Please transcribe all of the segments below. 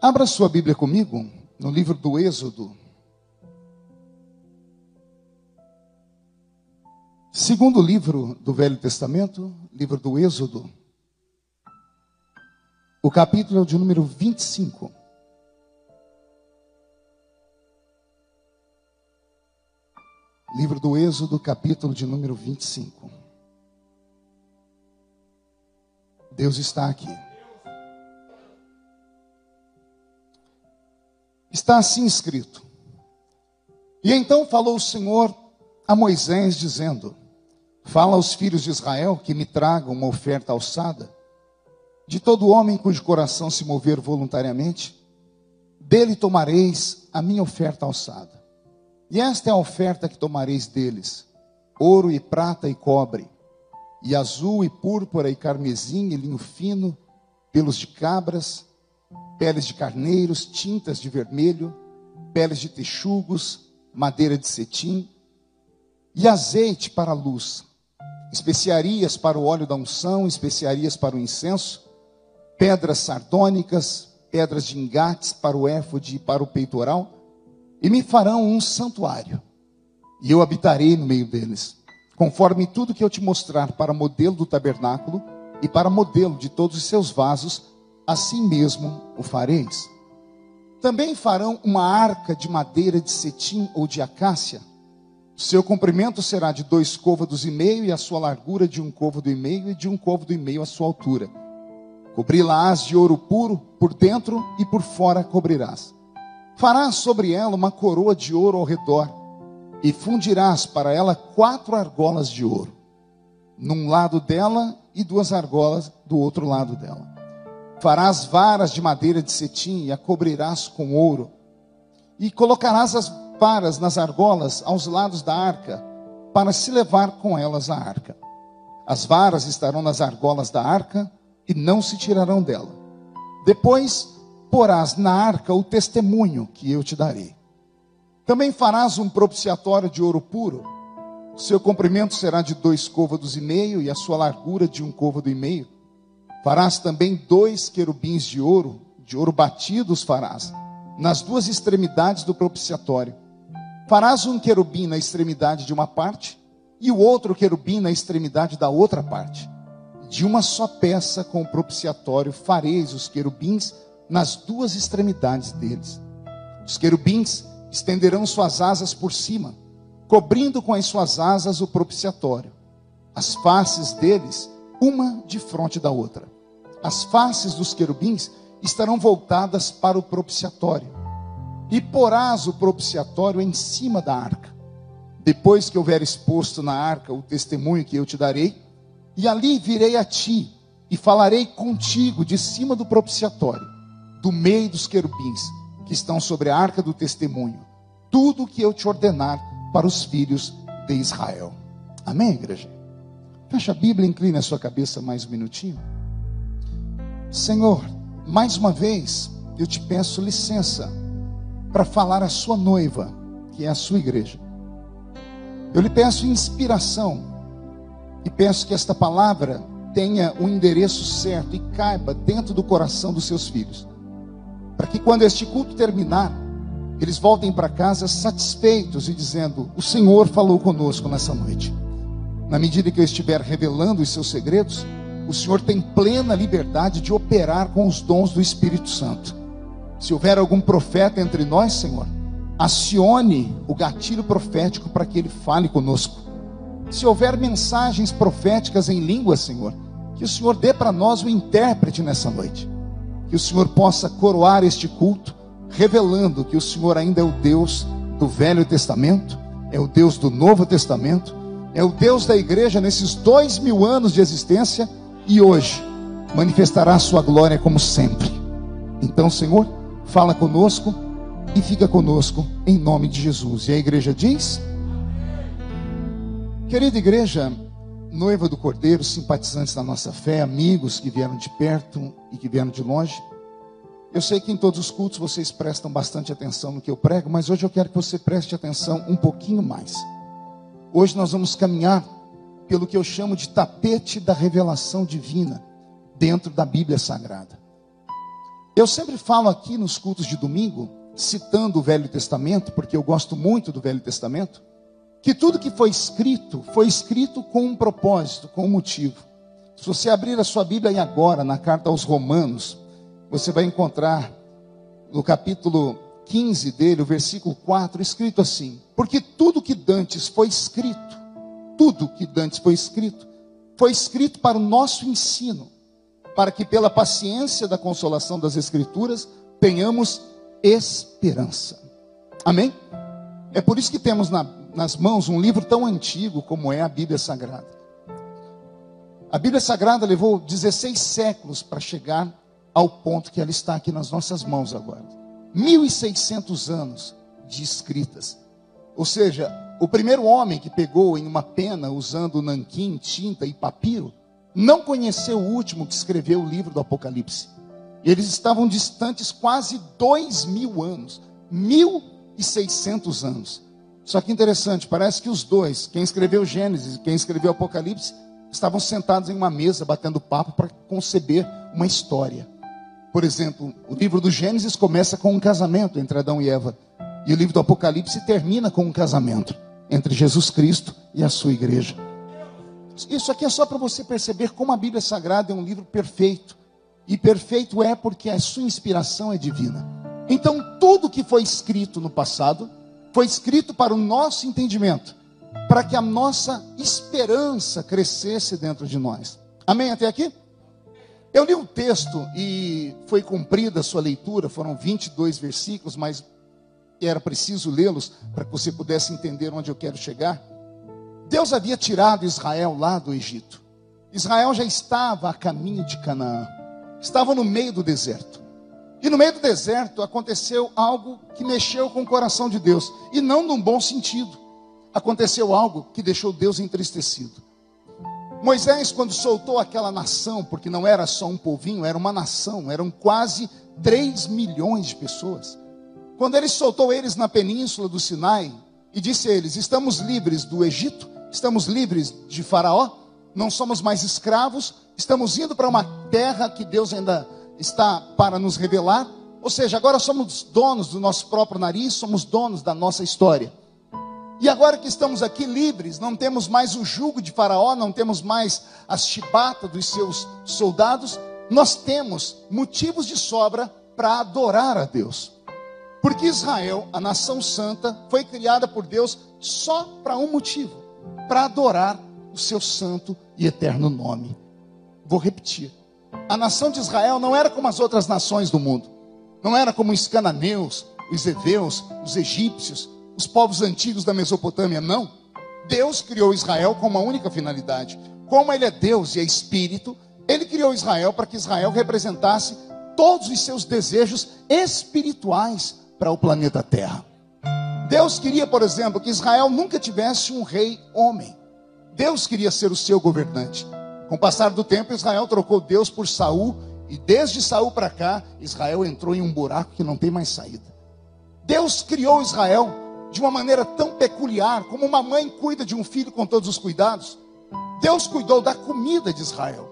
Abra sua Bíblia comigo no livro do Êxodo. Segundo livro do Velho Testamento, livro do Êxodo, o capítulo de número 25. Livro do Êxodo, capítulo de número 25. Deus está aqui. Está assim escrito. E então falou o Senhor a Moisés, dizendo: Fala aos filhos de Israel que me tragam uma oferta alçada. De todo homem cujo coração se mover voluntariamente, dele tomareis a minha oferta alçada. E esta é a oferta que tomareis deles: ouro e prata e cobre e azul e púrpura e carmesim e linho fino, pelos de cabras, peles de carneiros, tintas de vermelho, peles de texugos, madeira de cetim e azeite para a luz, especiarias para o óleo da unção, especiarias para o incenso, pedras sardônicas, pedras de engates para o éfode e para o peitoral, e me farão um santuário, e eu habitarei no meio deles conforme tudo que eu te mostrar para modelo do tabernáculo e para modelo de todos os seus vasos, assim mesmo o fareis. Também farão uma arca de madeira de cetim ou de acácia. Seu comprimento será de dois côvados e meio, e a sua largura de um côvado e meio, e de um côvado e meio a sua altura. Cobri-la-ás de ouro puro, por dentro e por fora cobrirás. Farás sobre ela uma coroa de ouro ao redor, e fundirás para ela quatro argolas de ouro, num lado dela e duas argolas do outro lado dela. Farás varas de madeira de cetim e a cobrirás com ouro, e colocarás as varas nas argolas aos lados da arca, para se levar com elas a arca. As varas estarão nas argolas da arca e não se tirarão dela. Depois porás na arca o testemunho que eu te darei. Também farás um propiciatório de ouro puro. Seu comprimento será de dois côvados e meio, e a sua largura de um côvado e meio. Farás também dois querubins de ouro, de ouro batidos farás, nas duas extremidades do propiciatório. Farás um querubim na extremidade de uma parte, e o outro querubim na extremidade da outra parte. De uma só peça com o propiciatório fareis os querubins nas duas extremidades deles. Os querubins estenderão suas asas por cima, cobrindo com as suas asas o propiciatório. As faces deles, uma de frente da outra. As faces dos querubins estarão voltadas para o propiciatório. E porás o propiciatório em cima da arca. Depois que houver exposto na arca o testemunho que eu te darei, e ali virei a ti e falarei contigo de cima do propiciatório, do meio dos querubins que estão sobre a arca do testemunho, tudo o que eu te ordenar para os filhos de Israel. Amém, igreja? Fecha a Bíblia, incline a sua cabeça mais um minutinho. Senhor, mais uma vez eu te peço licença para falar à sua noiva, que é a sua igreja. Eu lhe peço inspiração e peço que esta palavra tenha o um endereço certo e caiba dentro do coração dos seus filhos para que quando este culto terminar, eles voltem para casa satisfeitos e dizendo: O Senhor falou conosco nessa noite. Na medida que eu estiver revelando os seus segredos, o Senhor tem plena liberdade de operar com os dons do Espírito Santo. Se houver algum profeta entre nós, Senhor, acione o gatilho profético para que ele fale conosco. Se houver mensagens proféticas em língua, Senhor, que o Senhor dê para nós o intérprete nessa noite que o Senhor possa coroar este culto, revelando que o Senhor ainda é o Deus do Velho Testamento, é o Deus do Novo Testamento, é o Deus da igreja nesses dois mil anos de existência e hoje manifestará a sua glória como sempre. Então, Senhor, fala conosco e fica conosco em nome de Jesus. E a igreja diz: Querida igreja, noiva do Cordeiro, simpatizantes da nossa fé, amigos que vieram de perto e que vieram de longe. Eu sei que em todos os cultos vocês prestam bastante atenção no que eu prego, mas hoje eu quero que você preste atenção um pouquinho mais. Hoje nós vamos caminhar pelo que eu chamo de tapete da revelação divina dentro da Bíblia Sagrada. Eu sempre falo aqui nos cultos de domingo, citando o Velho Testamento, porque eu gosto muito do Velho Testamento, que tudo que foi escrito, foi escrito com um propósito, com um motivo. Se você abrir a sua Bíblia aí agora, na carta aos Romanos, você vai encontrar no capítulo 15 dele, o versículo 4, escrito assim: Porque tudo que dantes foi escrito, tudo que dantes foi escrito, foi escrito para o nosso ensino, para que pela paciência da consolação das Escrituras tenhamos esperança. Amém? É por isso que temos na, nas mãos um livro tão antigo como é a Bíblia Sagrada. A Bíblia Sagrada levou 16 séculos para chegar ao ponto que ela está aqui nas nossas mãos agora. 1600 anos de escritas. Ou seja, o primeiro homem que pegou em uma pena usando nanquim, tinta e papiro, não conheceu o último que escreveu o livro do Apocalipse. Eles estavam distantes quase dois mil anos, mil e seiscentos anos. Só que interessante, parece que os dois, quem escreveu Gênesis e quem escreveu Apocalipse, estavam sentados em uma mesa batendo papo para conceber uma história. Por exemplo, o livro do Gênesis começa com um casamento entre Adão e Eva, e o livro do Apocalipse termina com um casamento entre Jesus Cristo e a sua igreja. Isso aqui é só para você perceber como a Bíblia Sagrada é um livro perfeito. E perfeito é porque a sua inspiração é divina. Então, tudo que foi escrito no passado foi escrito para o nosso entendimento, para que a nossa esperança crescesse dentro de nós. Amém até aqui? Eu li um texto e foi cumprida a sua leitura, foram 22 versículos, mas era preciso lê-los para que você pudesse entender onde eu quero chegar. Deus havia tirado Israel lá do Egito. Israel já estava a caminho de Canaã estavam no meio do deserto. E no meio do deserto aconteceu algo que mexeu com o coração de Deus, e não num bom sentido. Aconteceu algo que deixou Deus entristecido. Moisés, quando soltou aquela nação, porque não era só um povinho, era uma nação, eram quase 3 milhões de pessoas. Quando ele soltou eles na península do Sinai e disse a eles: Estamos livres do Egito, estamos livres de Faraó, não somos mais escravos, estamos indo para uma terra que Deus ainda está para nos revelar. Ou seja, agora somos donos do nosso próprio nariz, somos donos da nossa história. E agora que estamos aqui livres, não temos mais o jugo de Faraó, não temos mais as chibatas dos seus soldados, nós temos motivos de sobra para adorar a Deus. Porque Israel, a nação santa, foi criada por Deus só para um motivo: para adorar o seu santo e eterno nome. Vou repetir. A nação de Israel não era como as outras nações do mundo. Não era como os cananeus, os heveus, os egípcios, os povos antigos da Mesopotâmia, não. Deus criou Israel com uma única finalidade. Como ele é Deus e é espírito, ele criou Israel para que Israel representasse todos os seus desejos espirituais para o planeta Terra. Deus queria, por exemplo, que Israel nunca tivesse um rei homem. Deus queria ser o seu governante. Com o passar do tempo, Israel trocou Deus por Saul, e desde Saul para cá, Israel entrou em um buraco que não tem mais saída. Deus criou Israel de uma maneira tão peculiar, como uma mãe cuida de um filho com todos os cuidados. Deus cuidou da comida de Israel.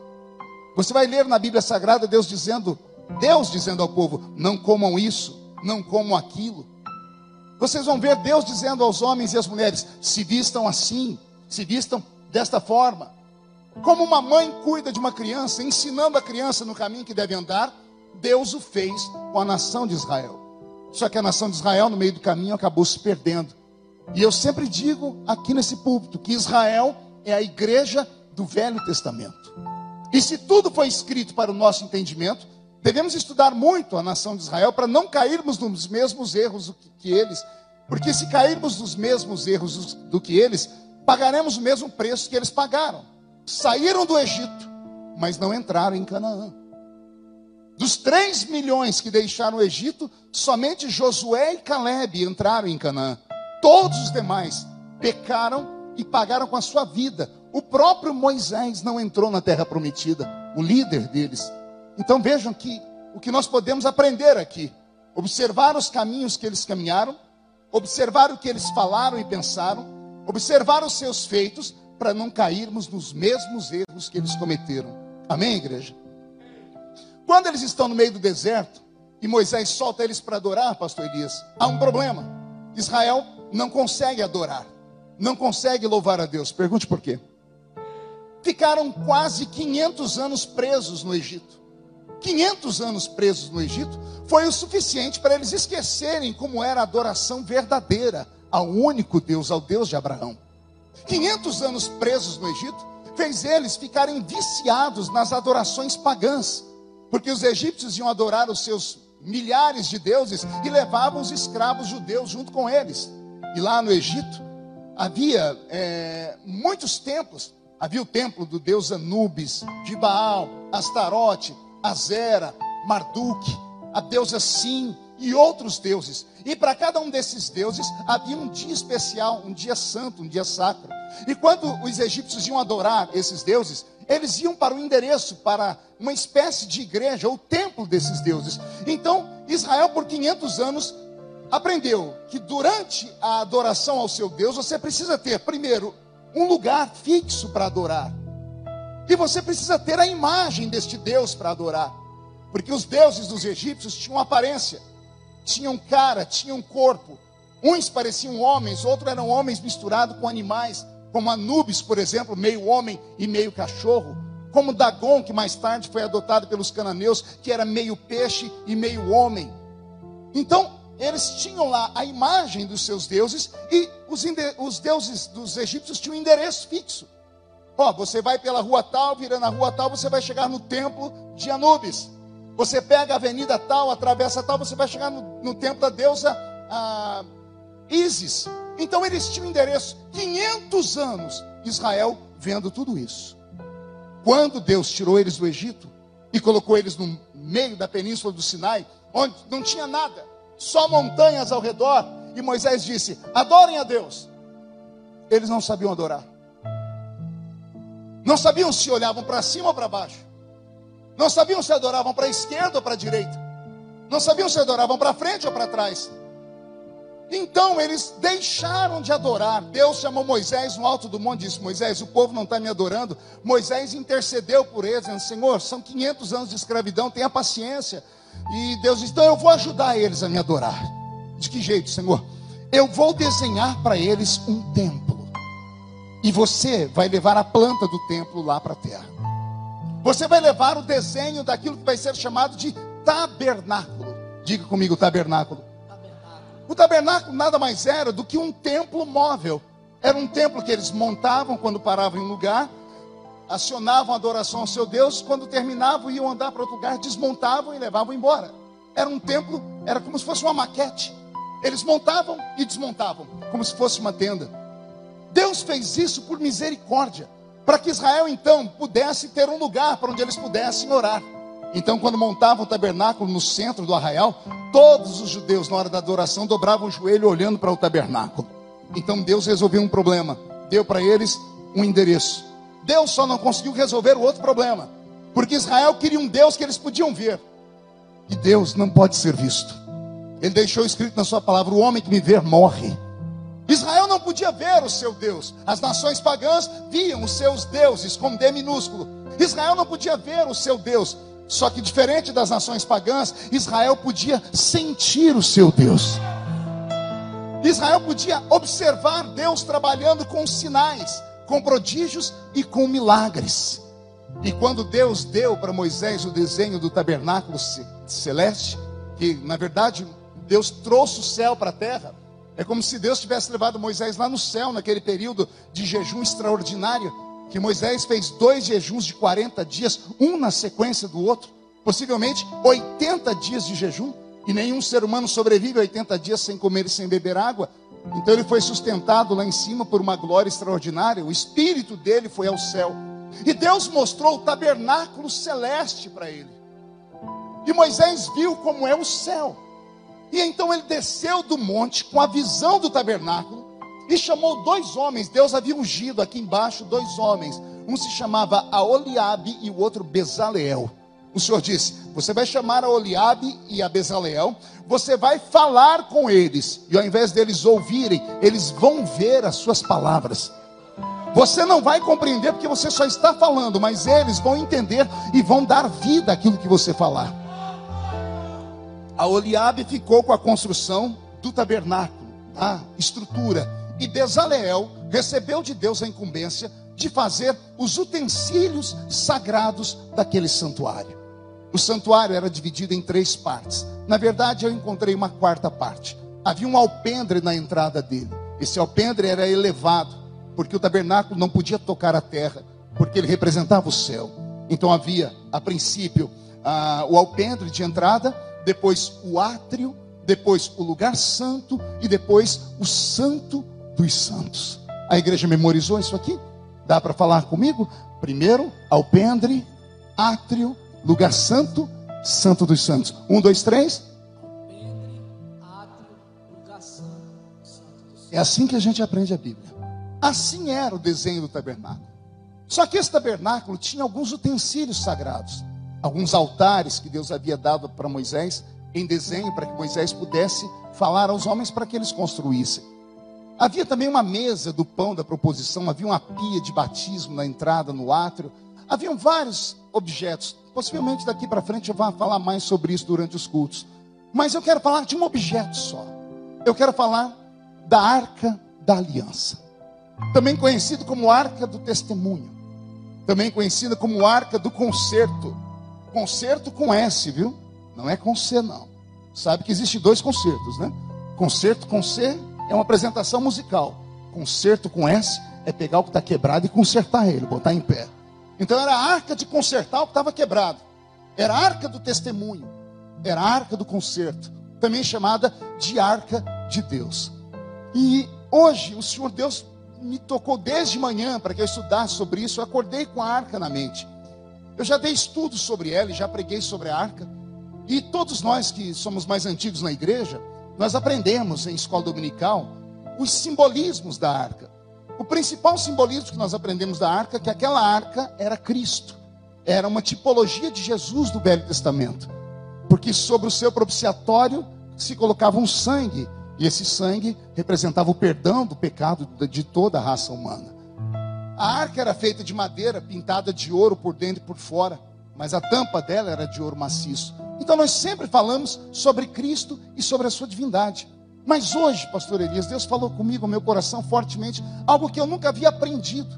Você vai ler na Bíblia Sagrada Deus dizendo, Deus dizendo ao povo: não comam isso, não comam aquilo. Vocês vão ver Deus dizendo aos homens e às mulheres: se vistam assim, se vistam desta forma. Como uma mãe cuida de uma criança, ensinando a criança no caminho que deve andar, Deus o fez com a nação de Israel. Só que a nação de Israel, no meio do caminho, acabou se perdendo. E eu sempre digo aqui nesse púlpito que Israel é a igreja do Velho Testamento. E se tudo foi escrito para o nosso entendimento, devemos estudar muito a nação de Israel para não cairmos nos mesmos erros que eles. Porque se cairmos nos mesmos erros do que eles, pagaremos o mesmo preço que eles pagaram. Saíram do Egito, mas não entraram em Canaã. Dos 3 milhões que deixaram o Egito, somente Josué e Caleb entraram em Canaã. Todos os demais pecaram e pagaram com a sua vida. O próprio Moisés não entrou na terra prometida, o líder deles. Então vejam que o que nós podemos aprender aqui, observar os caminhos que eles caminharam, observar o que eles falaram e pensaram, observar os seus feitos para não cairmos nos mesmos erros que eles cometeram. Amém, igreja? Quando eles estão no meio do deserto, e Moisés solta eles para adorar, pastor Elias, há um problema. Israel não consegue adorar, não consegue louvar a Deus. Pergunte por quê? Ficaram quase 500 anos presos no Egito. 500 anos presos no Egito foi o suficiente para eles esquecerem como era a adoração verdadeira ao único Deus, ao Deus de Abraão. 500 anos presos no Egito fez eles ficarem viciados nas adorações pagãs, porque os egípcios iam adorar os seus milhares de deuses e levavam os escravos judeus junto com eles. E lá no Egito havia é, muitos templos. Havia o templo do deus Anubis, de Baal, Astarote, Azera, Marduk, a deusa Sim e outros deuses. E para cada um desses deuses havia um dia especial, um dia santo, um dia sacro. E quando os egípcios iam adorar esses deuses, eles iam para o endereço, para uma espécie de igreja ou templo desses deuses. Então, Israel, por 500 anos, aprendeu que durante a adoração ao seu Deus, você precisa ter, primeiro, um lugar fixo para adorar. E você precisa ter a imagem deste Deus para adorar. Porque os deuses dos egípcios tinham aparência, tinham cara, tinham corpo. Uns pareciam homens, outros eram homens misturados com animais como Anubis, por exemplo, meio homem e meio cachorro, como Dagon, que mais tarde foi adotado pelos cananeus, que era meio peixe e meio homem. Então, eles tinham lá a imagem dos seus deuses e os, os deuses dos egípcios tinham um endereço fixo. Ó, você vai pela rua tal, vira na rua tal, você vai chegar no templo de Anubis. Você pega a avenida tal, atravessa tal, você vai chegar no, no templo da deusa ah, Isis. Então eles tinham endereço 500 anos, Israel vendo tudo isso. Quando Deus tirou eles do Egito e colocou eles no meio da península do Sinai, onde não tinha nada, só montanhas ao redor, e Moisés disse: Adorem a Deus. Eles não sabiam adorar. Não sabiam se olhavam para cima ou para baixo. Não sabiam se adoravam para a esquerda ou para a direita. Não sabiam se adoravam para frente ou para trás. Então eles deixaram de adorar. Deus chamou Moisés no alto do monte e disse: Moisés, o povo não está me adorando. Moisés intercedeu por eles, dizendo: Senhor, são 500 anos de escravidão, tenha paciência. E Deus disse: Então eu vou ajudar eles a me adorar. De que jeito, Senhor? Eu vou desenhar para eles um templo. E você vai levar a planta do templo lá para a terra. Você vai levar o desenho daquilo que vai ser chamado de tabernáculo. Diga comigo, tabernáculo. O tabernáculo nada mais era do que um templo móvel. Era um templo que eles montavam quando paravam em um lugar, acionavam a adoração ao seu Deus, quando terminavam iam andar para outro lugar, desmontavam e levavam embora. Era um templo, era como se fosse uma maquete. Eles montavam e desmontavam, como se fosse uma tenda. Deus fez isso por misericórdia, para que Israel então pudesse ter um lugar para onde eles pudessem orar. Então, quando montavam o tabernáculo no centro do arraial, todos os judeus, na hora da adoração, dobravam o joelho olhando para o tabernáculo. Então, Deus resolveu um problema, deu para eles um endereço. Deus só não conseguiu resolver o outro problema, porque Israel queria um Deus que eles podiam ver, e Deus não pode ser visto. Ele deixou escrito na sua palavra: o homem que me ver morre. Israel não podia ver o seu Deus. As nações pagãs viam os seus deuses com D minúsculo. Israel não podia ver o seu Deus. Só que diferente das nações pagãs, Israel podia sentir o seu Deus. Israel podia observar Deus trabalhando com sinais, com prodígios e com milagres. E quando Deus deu para Moisés o desenho do tabernáculo celeste, que na verdade Deus trouxe o céu para a terra, é como se Deus tivesse levado Moisés lá no céu, naquele período de jejum extraordinário, que Moisés fez dois jejuns de 40 dias, um na sequência do outro, possivelmente 80 dias de jejum, e nenhum ser humano sobrevive 80 dias sem comer e sem beber água. Então ele foi sustentado lá em cima por uma glória extraordinária, o espírito dele foi ao céu. E Deus mostrou o tabernáculo celeste para ele. E Moisés viu como é o céu. E então ele desceu do monte com a visão do tabernáculo e chamou dois homens. Deus havia ungido aqui embaixo dois homens. Um se chamava Aoliabe e o outro Bezaleel. O Senhor disse: Você vai chamar a e a Bezaleel, você vai falar com eles, e ao invés deles ouvirem, eles vão ver as suas palavras. Você não vai compreender porque você só está falando, mas eles vão entender e vão dar vida àquilo que você falar. A Oliabe ficou com a construção do tabernáculo, a estrutura. E Bezaleel recebeu de Deus a incumbência de fazer os utensílios sagrados daquele santuário. O santuário era dividido em três partes. Na verdade, eu encontrei uma quarta parte. Havia um alpendre na entrada dele. Esse alpendre era elevado, porque o tabernáculo não podia tocar a terra, porque ele representava o céu. Então havia, a princípio, o alpendre de entrada, depois o átrio, depois o lugar santo e depois o santo dos santos. A igreja memorizou isso aqui? Dá para falar comigo? Primeiro, alpendre, átrio, lugar santo, santo dos santos. Um, dois, três. Alpendre, átrio, lugar santo, dos santos. É assim que a gente aprende a Bíblia. Assim era o desenho do tabernáculo. Só que esse tabernáculo tinha alguns utensílios sagrados, alguns altares que Deus havia dado para Moisés em desenho para que Moisés pudesse falar aos homens para que eles construíssem. Havia também uma mesa do pão da proposição, havia uma pia de batismo na entrada, no átrio. Haviam vários objetos. Possivelmente daqui para frente eu vou falar mais sobre isso durante os cultos. Mas eu quero falar de um objeto só. Eu quero falar da arca da aliança. Também conhecido como arca do testemunho também conhecida como arca do concerto. Concerto com S, viu? Não é com C, não. Sabe que existe dois concertos, né? Concerto com C é uma apresentação musical. Concerto com S é pegar o que está quebrado e consertar ele, botar em pé. Então era a arca de consertar o que estava quebrado. Era a arca do testemunho. Era a arca do concerto. Também chamada de arca de Deus. E hoje o Senhor Deus me tocou desde manhã para que eu estudasse sobre isso. Eu acordei com a arca na mente. Eu já dei estudos sobre ela e já preguei sobre a arca. E todos nós que somos mais antigos na igreja, nós aprendemos em escola dominical os simbolismos da arca. O principal simbolismo que nós aprendemos da arca é que aquela arca era Cristo. Era uma tipologia de Jesus do Velho Testamento. Porque sobre o seu propiciatório se colocava um sangue e esse sangue representava o perdão do pecado de toda a raça humana. A arca era feita de madeira, pintada de ouro por dentro e por fora, mas a tampa dela era de ouro maciço. Então nós sempre falamos sobre Cristo e sobre a sua divindade. Mas hoje, pastor Elias, Deus falou comigo, meu coração, fortemente, algo que eu nunca havia aprendido.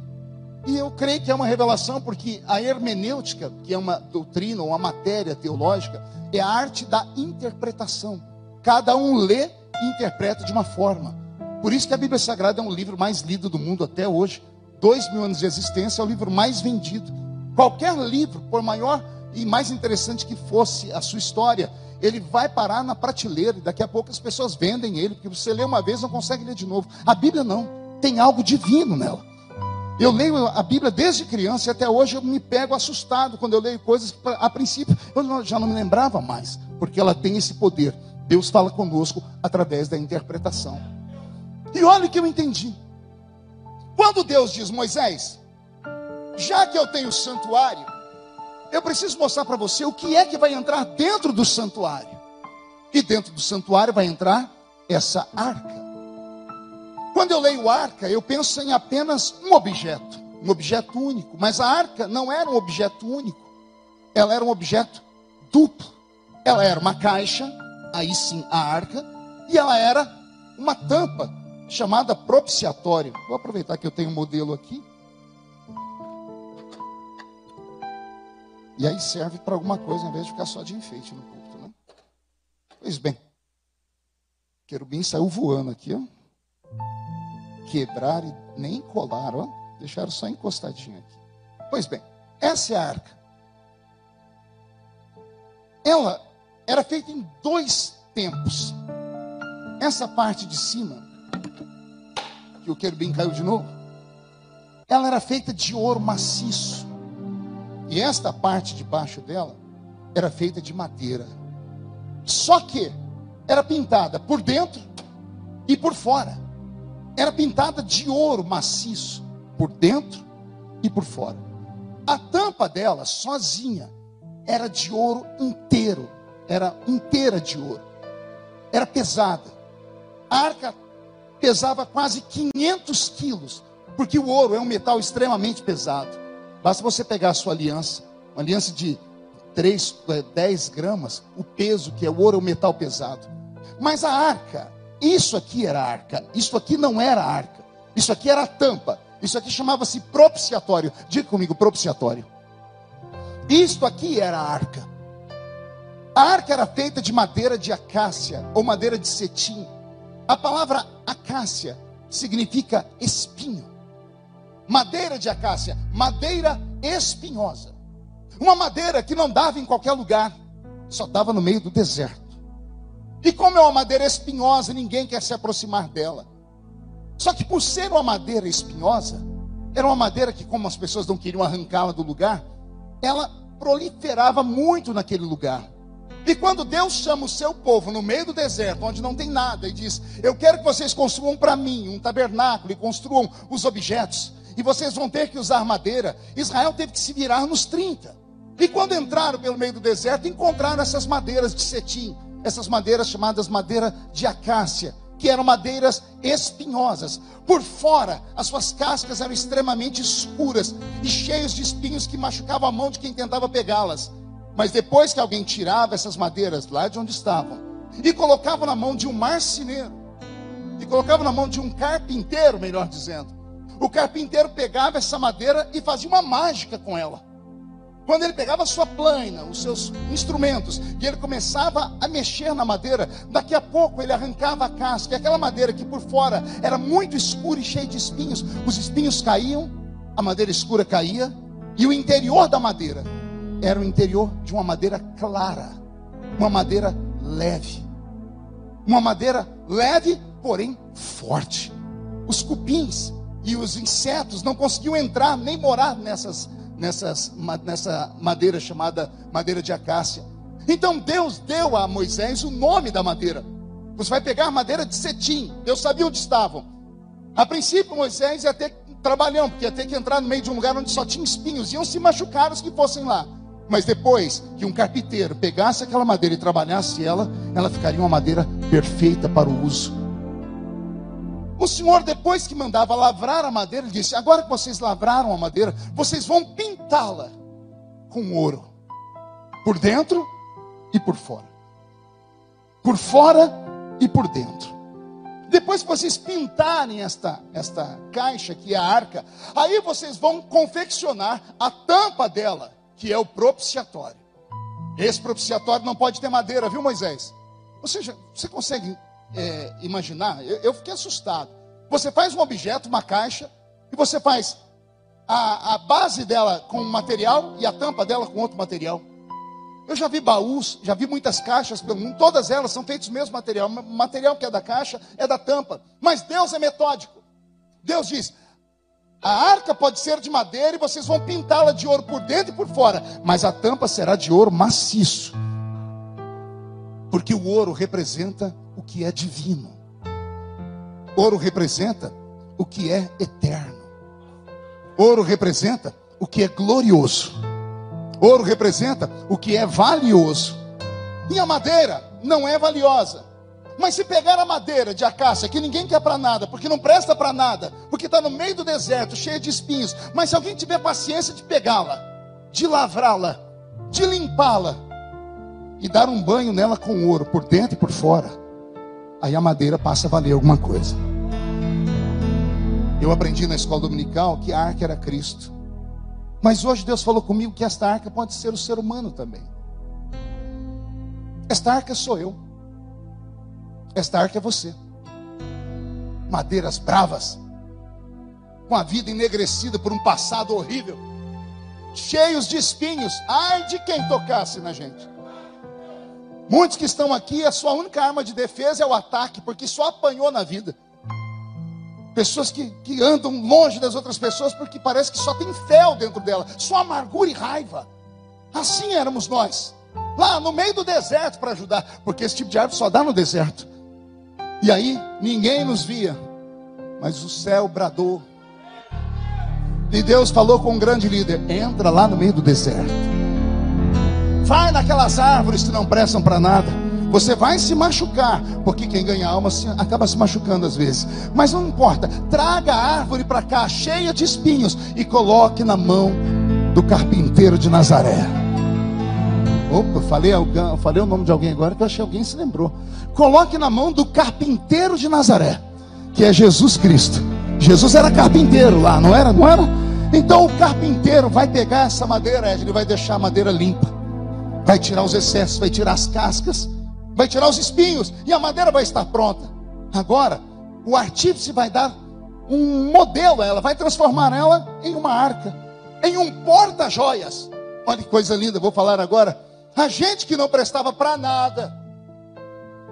E eu creio que é uma revelação, porque a hermenêutica, que é uma doutrina ou uma matéria teológica, é a arte da interpretação. Cada um lê e interpreta de uma forma. Por isso que a Bíblia Sagrada é um livro mais lido do mundo até hoje. Dois mil anos de existência é o livro mais vendido. Qualquer livro, por maior e mais interessante que fosse a sua história, ele vai parar na prateleira e daqui a pouco as pessoas vendem ele, porque você lê uma vez não consegue ler de novo. A Bíblia não, tem algo divino nela. Eu leio a Bíblia desde criança e até hoje eu me pego assustado quando eu leio coisas que a princípio eu já não me lembrava mais, porque ela tem esse poder Deus fala conosco através da interpretação. E olha que eu entendi. Quando Deus diz, Moisés, já que eu tenho santuário, eu preciso mostrar para você o que é que vai entrar dentro do santuário. E dentro do santuário vai entrar essa arca. Quando eu leio arca, eu penso em apenas um objeto, um objeto único. Mas a arca não era um objeto único, ela era um objeto duplo. Ela era uma caixa aí sim a arca, e ela era uma tampa chamada propiciatório. Vou aproveitar que eu tenho um modelo aqui. E aí serve para alguma coisa, em vez de ficar só de enfeite no culto, né? Pois bem, o querubim saiu voando aqui, ó. Quebraram e nem colaram, ó. Deixaram só encostadinho aqui. Pois bem, essa é a arca. Ela era feita em dois tempos. Essa parte de cima, que o querubim caiu de novo, ela era feita de ouro maciço. E esta parte de baixo dela era feita de madeira. Só que era pintada por dentro e por fora. Era pintada de ouro maciço, por dentro e por fora. A tampa dela, sozinha, era de ouro inteiro era inteira de ouro. Era pesada. A arca pesava quase 500 quilos, porque o ouro é um metal extremamente pesado. Basta você pegar a sua aliança, uma aliança de 3, 10 gramas, o peso que é o ouro é o metal pesado. Mas a arca, isso aqui era arca, isso aqui não era arca, isso aqui era tampa, isso aqui chamava-se propiciatório. Diga comigo, propiciatório. Isto aqui era a arca. A arca era feita de madeira de acácia ou madeira de cetim. A palavra acácia significa espinho. Madeira de acácia, madeira espinhosa. Uma madeira que não dava em qualquer lugar, só dava no meio do deserto. E como é uma madeira espinhosa, ninguém quer se aproximar dela. Só que por ser uma madeira espinhosa, era uma madeira que, como as pessoas não queriam arrancá-la do lugar, ela proliferava muito naquele lugar. E quando Deus chama o seu povo no meio do deserto, onde não tem nada, e diz: Eu quero que vocês construam para mim um tabernáculo e construam os objetos, e vocês vão ter que usar madeira. Israel teve que se virar nos 30. E quando entraram pelo meio do deserto, encontraram essas madeiras de cetim, essas madeiras chamadas madeira de acácia, que eram madeiras espinhosas. Por fora, as suas cascas eram extremamente escuras e cheias de espinhos que machucavam a mão de quem tentava pegá-las. Mas depois que alguém tirava essas madeiras lá de onde estavam e colocava na mão de um marceneiro, e colocava na mão de um carpinteiro, melhor dizendo, o carpinteiro pegava essa madeira e fazia uma mágica com ela. Quando ele pegava a sua plana, os seus instrumentos, e ele começava a mexer na madeira, daqui a pouco ele arrancava a casca, e aquela madeira que por fora era muito escura e cheia de espinhos, os espinhos caíam, a madeira escura caía, e o interior da madeira era o interior de uma madeira clara, uma madeira leve. Uma madeira leve, porém forte. Os cupins e os insetos não conseguiam entrar nem morar nessas, nessas, nessa madeira chamada madeira de acácia. Então Deus deu a Moisés o nome da madeira. Você vai pegar madeira de cetim. Deus sabia onde estavam. A princípio, Moisés ia ter trabalhando, porque ia ter que entrar no meio de um lugar onde só tinha espinhos. Iam se machucar os que fossem lá. Mas depois que um carpinteiro pegasse aquela madeira e trabalhasse ela, ela ficaria uma madeira perfeita para o uso. O Senhor, depois que mandava lavrar a madeira, disse: Agora que vocês lavraram a madeira, vocês vão pintá-la com ouro, por dentro e por fora. Por fora e por dentro. Depois que vocês pintarem esta, esta caixa, que é a arca, aí vocês vão confeccionar a tampa dela, que é o propiciatório. Esse propiciatório não pode ter madeira, viu, Moisés? Ou seja, você consegue é, imaginar, eu, eu, fiquei assustado. Você faz um objeto, uma caixa, e você faz a, a base dela com um material e a tampa dela com outro material. Eu já vi baús, já vi muitas caixas pelo mundo, todas elas são feitas do mesmo material. O material que é da caixa é da tampa. Mas Deus é metódico. Deus diz: a arca pode ser de madeira e vocês vão pintá-la de ouro por dentro e por fora, mas a tampa será de ouro maciço. Porque o ouro representa o que é divino. Ouro representa o que é eterno. Ouro representa o que é glorioso. Ouro representa o que é valioso. E a madeira não é valiosa. Mas se pegar a madeira de acácia, que ninguém quer para nada, porque não presta para nada, porque está no meio do deserto, cheia de espinhos, mas se alguém tiver paciência de pegá-la, de lavrá-la, de limpá-la, e dar um banho nela com ouro, por dentro e por fora, aí a madeira passa a valer alguma coisa. Eu aprendi na escola dominical que a arca era Cristo. Mas hoje Deus falou comigo que esta arca pode ser o ser humano também. Esta arca sou eu. Esta arca é você. Madeiras bravas, com a vida enegrecida por um passado horrível, cheios de espinhos. Ai de quem tocasse na gente. Muitos que estão aqui, a sua única arma de defesa é o ataque, porque só apanhou na vida. Pessoas que, que andam longe das outras pessoas porque parece que só tem fel dentro dela, só amargura e raiva. Assim éramos nós, lá no meio do deserto para ajudar, porque esse tipo de árvore só dá no deserto. E aí ninguém nos via, mas o céu bradou. E Deus falou com um grande líder: entra lá no meio do deserto. Vai naquelas árvores que não prestam para nada. Você vai se machucar, porque quem ganha alma acaba se machucando às vezes. Mas não importa, traga a árvore para cá, cheia de espinhos, e coloque na mão do carpinteiro de Nazaré. Opa, falei, falei o nome de alguém agora que eu achei alguém se lembrou. Coloque na mão do carpinteiro de Nazaré, que é Jesus Cristo. Jesus era carpinteiro lá, não era? Não era? Então o carpinteiro vai pegar essa madeira, ele vai deixar a madeira limpa, vai tirar os excessos, vai tirar as cascas, vai tirar os espinhos e a madeira vai estar pronta. Agora, o artífice vai dar um modelo a ela, vai transformar ela em uma arca, em um porta-joias. Olha que coisa linda, vou falar agora. A gente que não prestava para nada,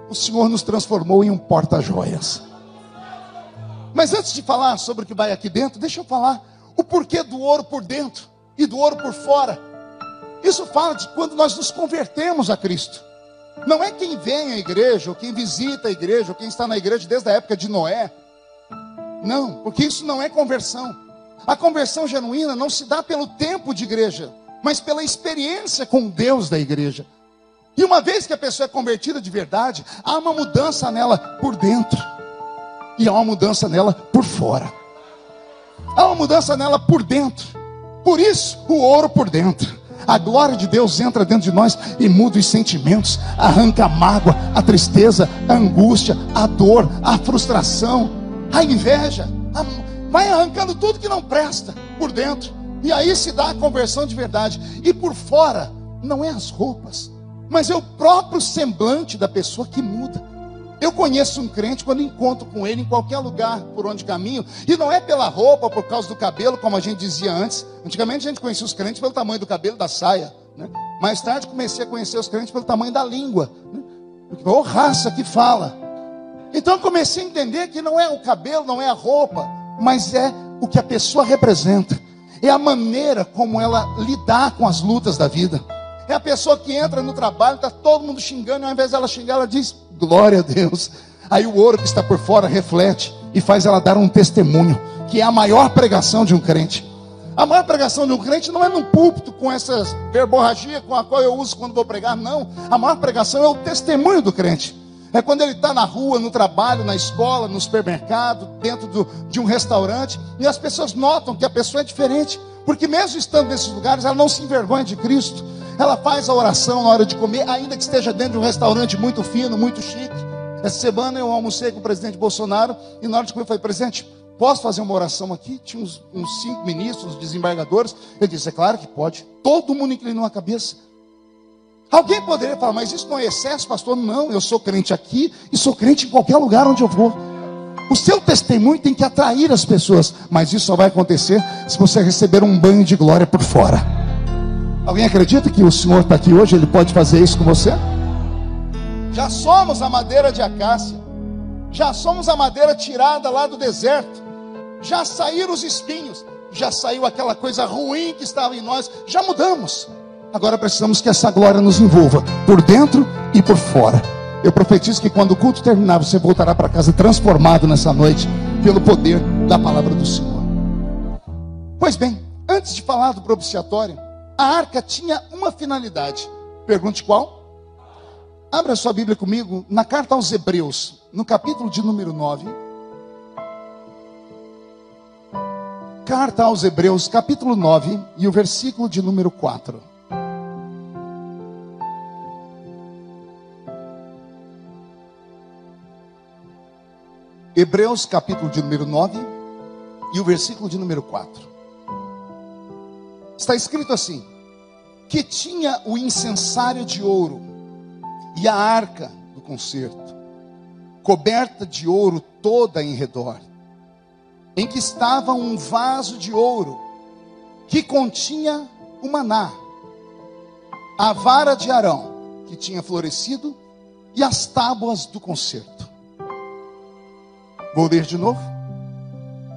o Senhor nos transformou em um porta-joias. Mas antes de falar sobre o que vai aqui dentro, deixa eu falar o porquê do ouro por dentro e do ouro por fora. Isso fala de quando nós nos convertemos a Cristo. Não é quem vem à igreja, ou quem visita a igreja, ou quem está na igreja desde a época de Noé. Não, porque isso não é conversão. A conversão genuína não se dá pelo tempo de igreja, mas pela experiência com Deus da igreja. E uma vez que a pessoa é convertida de verdade, há uma mudança nela por dentro, e há uma mudança nela por fora. Há uma mudança nela por dentro. Por isso, o ouro por dentro. A glória de Deus entra dentro de nós e muda os sentimentos, arranca a mágoa, a tristeza, a angústia, a dor, a frustração, a inveja. A... Vai arrancando tudo que não presta por dentro. E aí se dá a conversão de verdade. E por fora, não é as roupas, mas é o próprio semblante da pessoa que muda. Eu conheço um crente quando encontro com ele em qualquer lugar por onde caminho, e não é pela roupa, por causa do cabelo, como a gente dizia antes. Antigamente a gente conhecia os crentes pelo tamanho do cabelo, da saia. Né? Mais tarde comecei a conhecer os crentes pelo tamanho da língua. Né? Porque, oh, raça que fala. Então comecei a entender que não é o cabelo, não é a roupa, mas é o que a pessoa representa. É a maneira como ela lidar com as lutas da vida. É a pessoa que entra no trabalho, está todo mundo xingando, e ao invés dela xingar, ela diz: Glória a Deus. Aí o ouro que está por fora reflete e faz ela dar um testemunho, que é a maior pregação de um crente. A maior pregação de um crente não é num púlpito com essas verborragia com a qual eu uso quando vou pregar, não. A maior pregação é o testemunho do crente. É quando ele está na rua, no trabalho, na escola, no supermercado, dentro do, de um restaurante, e as pessoas notam que a pessoa é diferente, porque mesmo estando nesses lugares, ela não se envergonha de Cristo, ela faz a oração na hora de comer, ainda que esteja dentro de um restaurante muito fino, muito chique. Essa semana eu almocei com o presidente Bolsonaro e na hora de comer eu falei, presidente, posso fazer uma oração aqui? Tinha uns, uns cinco ministros, desembargadores. Ele disse, é claro que pode. Todo mundo inclinou a cabeça. Alguém poderia falar, mas isso não é excesso, pastor? Não, eu sou crente aqui e sou crente em qualquer lugar onde eu vou. O seu testemunho tem que atrair as pessoas, mas isso só vai acontecer se você receber um banho de glória por fora. Alguém acredita que o Senhor está aqui hoje? Ele pode fazer isso com você? Já somos a madeira de acácia, já somos a madeira tirada lá do deserto, já saíram os espinhos, já saiu aquela coisa ruim que estava em nós, já mudamos. Agora precisamos que essa glória nos envolva por dentro e por fora. Eu profetizo que quando o culto terminar, você voltará para casa transformado nessa noite pelo poder da palavra do Senhor. Pois bem, antes de falar do propiciatório, a arca tinha uma finalidade. Pergunte qual? Abra sua Bíblia comigo na carta aos Hebreus, no capítulo de número 9. Carta aos Hebreus, capítulo 9, e o versículo de número 4. Hebreus, capítulo de número 9, e o versículo de número 4. Está escrito assim: que tinha o incensário de ouro e a arca do concerto, coberta de ouro toda em redor, em que estava um vaso de ouro que continha o maná, a vara de Arão que tinha florescido e as tábuas do concerto. Vou ler de novo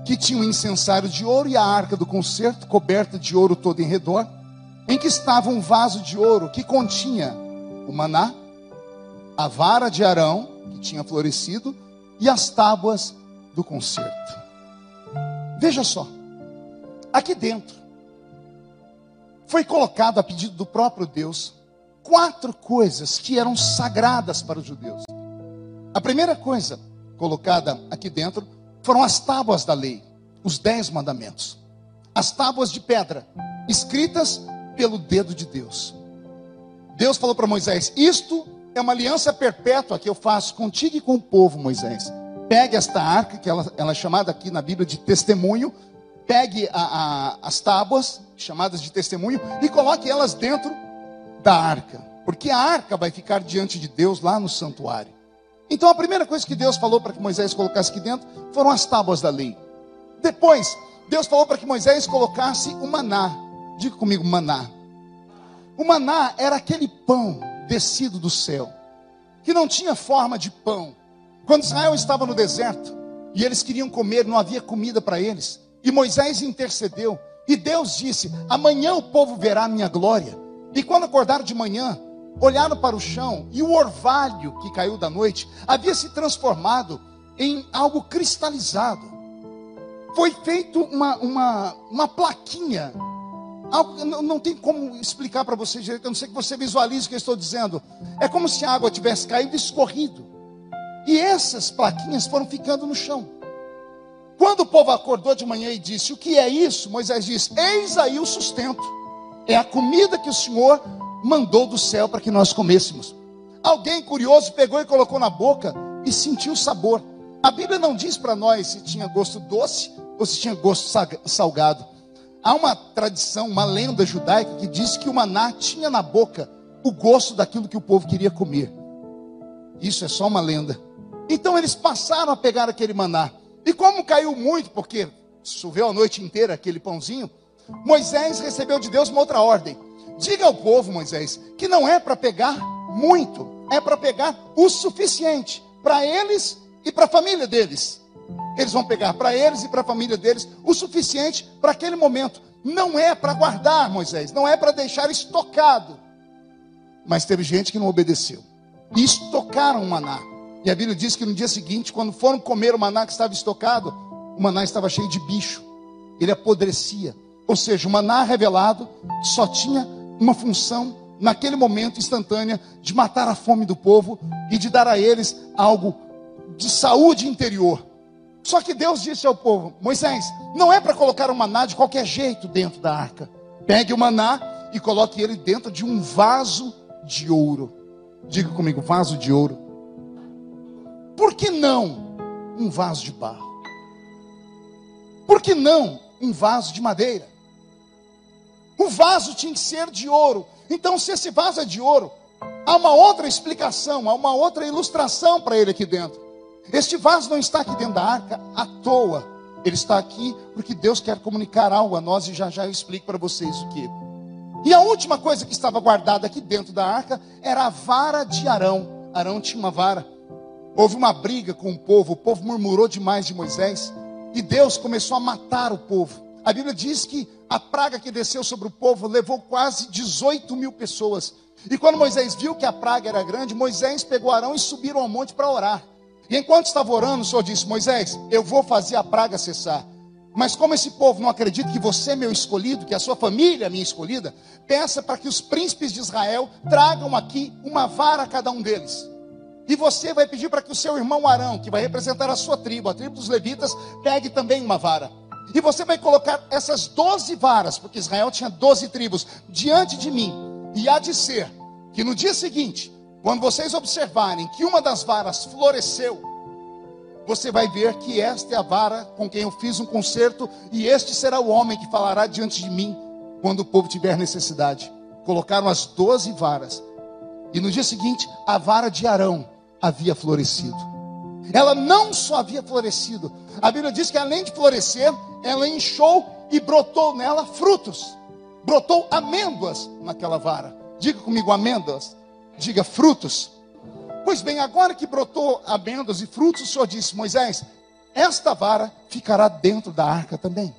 que tinha um incensário de ouro e a arca do concerto, coberta de ouro todo em redor, em que estava um vaso de ouro que continha o maná, a vara de Arão, que tinha florescido, e as tábuas do concerto. Veja só, aqui dentro foi colocado a pedido do próprio Deus quatro coisas que eram sagradas para os judeus. A primeira coisa colocada aqui dentro foram as tábuas da lei, os dez mandamentos. As tábuas de pedra, escritas pelo dedo de Deus. Deus falou para Moisés: Isto é uma aliança perpétua que eu faço contigo e com o povo, Moisés. Pegue esta arca, que ela, ela é chamada aqui na Bíblia de testemunho, pegue a, a, as tábuas, chamadas de testemunho, e coloque elas dentro da arca. Porque a arca vai ficar diante de Deus lá no santuário. Então a primeira coisa que Deus falou para que Moisés colocasse aqui dentro foram as tábuas da lei. Depois, Deus falou para que Moisés colocasse o maná. Diga comigo, maná. O maná era aquele pão descido do céu, que não tinha forma de pão. Quando Israel estava no deserto e eles queriam comer, não havia comida para eles. E Moisés intercedeu. E Deus disse: Amanhã o povo verá a minha glória. E quando acordaram de manhã, olharam para o chão e o orvalho que caiu da noite havia se transformado em algo cristalizado. Foi feito uma, uma, uma plaquinha Algo, não, não tem como explicar para você direito, a não ser que você visualize o que eu estou dizendo. É como se a água tivesse caído e escorrido. E essas plaquinhas foram ficando no chão. Quando o povo acordou de manhã e disse: O que é isso? Moisés disse: Eis aí o sustento. É a comida que o Senhor mandou do céu para que nós comêssemos. Alguém curioso pegou e colocou na boca e sentiu o sabor. A Bíblia não diz para nós se tinha gosto doce ou se tinha gosto salgado. Há uma tradição, uma lenda judaica que diz que o maná tinha na boca o gosto daquilo que o povo queria comer. Isso é só uma lenda. Então eles passaram a pegar aquele maná. E como caiu muito, porque choveu a noite inteira aquele pãozinho, Moisés recebeu de Deus uma outra ordem. Diga ao povo, Moisés, que não é para pegar muito, é para pegar o suficiente para eles e para a família deles. Eles vão pegar para eles e para a família deles o suficiente para aquele momento. Não é para guardar, Moisés, não é para deixar estocado. Mas teve gente que não obedeceu. E estocaram o maná. E a Bíblia diz que no dia seguinte, quando foram comer o maná que estava estocado, o maná estava cheio de bicho. Ele apodrecia. Ou seja, o maná revelado só tinha uma função naquele momento instantânea de matar a fome do povo e de dar a eles algo de saúde interior. Só que Deus disse ao povo: Moisés, não é para colocar o maná de qualquer jeito dentro da arca. Pegue o maná e coloque ele dentro de um vaso de ouro. Diga comigo, vaso de ouro. Por que não um vaso de barro? Por que não um vaso de madeira? O vaso tinha que ser de ouro. Então, se esse vaso é de ouro, há uma outra explicação, há uma outra ilustração para ele aqui dentro. Este vaso não está aqui dentro da arca à toa. Ele está aqui porque Deus quer comunicar algo a nós e já já eu explico para vocês o que. E a última coisa que estava guardada aqui dentro da arca era a vara de Arão. Arão tinha uma vara. Houve uma briga com o povo, o povo murmurou demais de Moisés e Deus começou a matar o povo. A Bíblia diz que a praga que desceu sobre o povo levou quase 18 mil pessoas. E quando Moisés viu que a praga era grande, Moisés pegou Arão e subiram ao monte para orar. E enquanto estava orando, o Senhor disse: Moisés, eu vou fazer a praga cessar. Mas como esse povo não acredita que você é meu escolhido, que a sua família é minha escolhida, peça para que os príncipes de Israel tragam aqui uma vara a cada um deles. E você vai pedir para que o seu irmão Arão, que vai representar a sua tribo, a tribo dos levitas, pegue também uma vara. E você vai colocar essas doze varas, porque Israel tinha doze tribos, diante de mim. E há de ser que no dia seguinte, quando vocês observarem que uma das varas floresceu, você vai ver que esta é a vara com quem eu fiz um concerto, e este será o homem que falará diante de mim quando o povo tiver necessidade. Colocaram as doze varas, e no dia seguinte, a vara de Arão havia florescido. Ela não só havia florescido, a Bíblia diz que além de florescer, ela inchou e brotou nela frutos, brotou amêndoas naquela vara. Diga comigo, amêndoas diga frutos. Pois bem, agora que brotou amêndoas e frutos, o Senhor disse: Moisés, esta vara ficará dentro da arca também,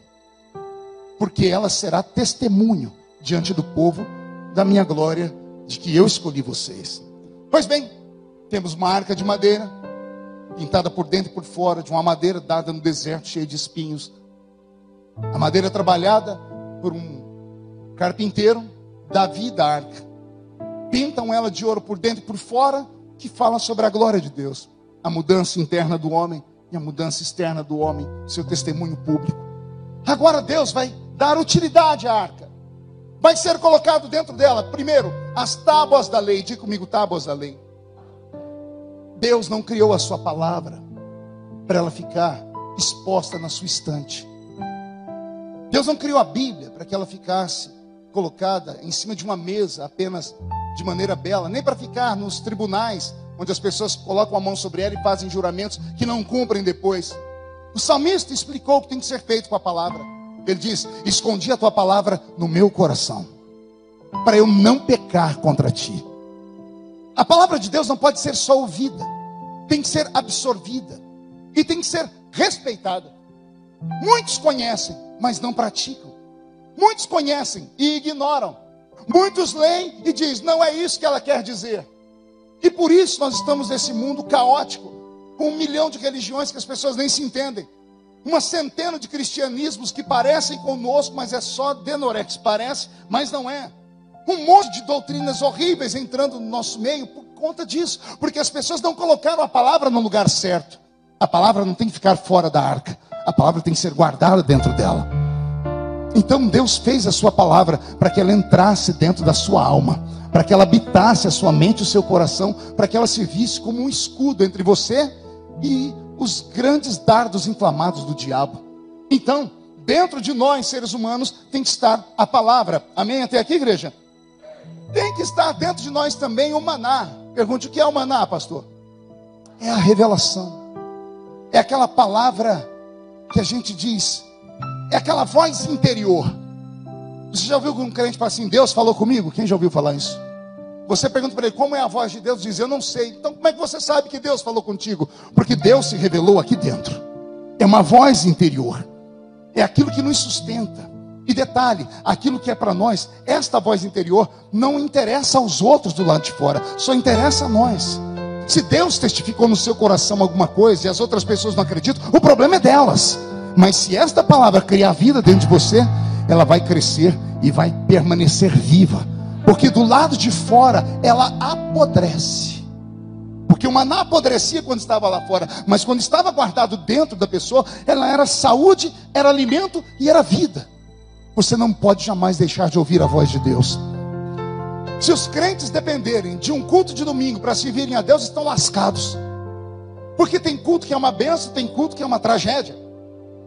porque ela será testemunho diante do povo da minha glória, de que eu escolhi vocês. Pois bem, temos uma arca de madeira, pintada por dentro e por fora, de uma madeira dada no deserto, cheia de espinhos. A madeira trabalhada por um carpinteiro, Davi da arca pintam ela de ouro por dentro e por fora, que fala sobre a glória de Deus, a mudança interna do homem e a mudança externa do homem, seu testemunho público. Agora Deus vai dar utilidade à arca. Vai ser colocado dentro dela, primeiro, as tábuas da lei. Diga comigo, tábuas da lei. Deus não criou a sua palavra para ela ficar exposta na sua estante. Deus não criou a Bíblia para que ela ficasse colocada em cima de uma mesa apenas de maneira bela, nem para ficar nos tribunais, onde as pessoas colocam a mão sobre ela e fazem juramentos que não cumprem depois. O salmista explicou o que tem que ser feito com a palavra. Ele diz: Escondi a tua palavra no meu coração, para eu não pecar contra ti. A palavra de Deus não pode ser só ouvida, tem que ser absorvida e tem que ser respeitada. Muitos conhecem, mas não praticam. Muitos conhecem e ignoram. Muitos leem e dizem, não é isso que ela quer dizer. E por isso nós estamos nesse mundo caótico, com um milhão de religiões que as pessoas nem se entendem. Uma centena de cristianismos que parecem conosco, mas é só denorex, parece, mas não é. Um monte de doutrinas horríveis entrando no nosso meio por conta disso, porque as pessoas não colocaram a palavra no lugar certo. A palavra não tem que ficar fora da arca, a palavra tem que ser guardada dentro dela. Então Deus fez a sua palavra para que ela entrasse dentro da sua alma, para que ela habitasse a sua mente o seu coração, para que ela servisse como um escudo entre você e os grandes dardos inflamados do diabo. Então, dentro de nós, seres humanos, tem que estar a palavra. Amém? Até aqui, igreja? Tem que estar dentro de nós também o maná. Pergunte o que é o maná, pastor? É a revelação. É aquela palavra que a gente diz, é aquela voz interior. Você já ouviu um crente falar assim: Deus falou comigo? Quem já ouviu falar isso? Você pergunta para ele como é a voz de Deus, diz: Eu não sei. Então, como é que você sabe que Deus falou contigo? Porque Deus se revelou aqui dentro. É uma voz interior. É aquilo que nos sustenta. E detalhe: aquilo que é para nós, esta voz interior não interessa aos outros do lado de fora, só interessa a nós. Se Deus testificou no seu coração alguma coisa e as outras pessoas não acreditam, o problema é delas. Mas se esta palavra criar vida dentro de você, ela vai crescer e vai permanecer viva. Porque do lado de fora ela apodrece. Porque o maná apodrecia quando estava lá fora, mas quando estava guardado dentro da pessoa, ela era saúde, era alimento e era vida. Você não pode jamais deixar de ouvir a voz de Deus. Se os crentes dependerem de um culto de domingo para servirem a Deus, estão lascados. Porque tem culto que é uma benção, tem culto que é uma tragédia.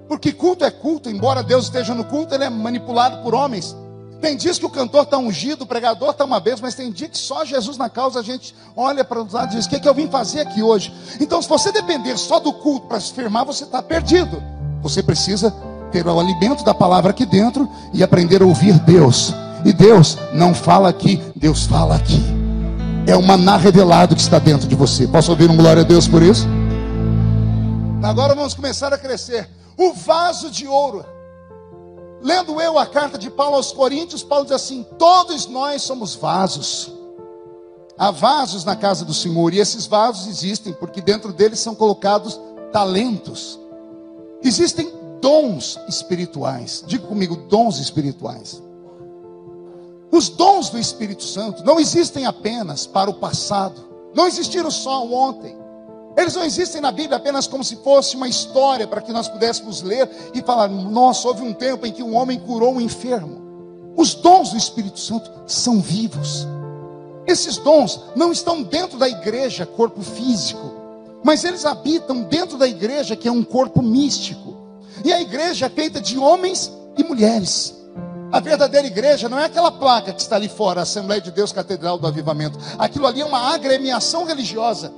Porque culto é culto, embora Deus esteja no culto, ele é manipulado por homens. Tem dias que o cantor está ungido, o pregador está uma vez, mas tem dia que só Jesus na causa a gente olha para os lados e diz: O que, é que eu vim fazer aqui hoje? Então, se você depender só do culto para se firmar, você está perdido. Você precisa ter o alimento da palavra aqui dentro e aprender a ouvir Deus. E Deus não fala aqui, Deus fala aqui. É o maná revelado que está dentro de você. Posso ouvir um glória a Deus por isso? Agora vamos começar a crescer o vaso de ouro. Lendo eu a carta de Paulo aos Coríntios, Paulo diz assim: todos nós somos vasos. Há vasos na casa do Senhor, e esses vasos existem porque dentro deles são colocados talentos. Existem dons espirituais. Diga comigo, dons espirituais. Os dons do Espírito Santo não existem apenas para o passado, não existiram só ontem. Eles não existem na Bíblia apenas como se fosse uma história para que nós pudéssemos ler e falar: nossa, houve um tempo em que um homem curou um enfermo. Os dons do Espírito Santo são vivos. Esses dons não estão dentro da igreja, corpo físico, mas eles habitam dentro da igreja, que é um corpo místico. E a igreja é feita de homens e mulheres. A verdadeira igreja não é aquela placa que está ali fora, Assembleia de Deus Catedral do Avivamento. Aquilo ali é uma agremiação religiosa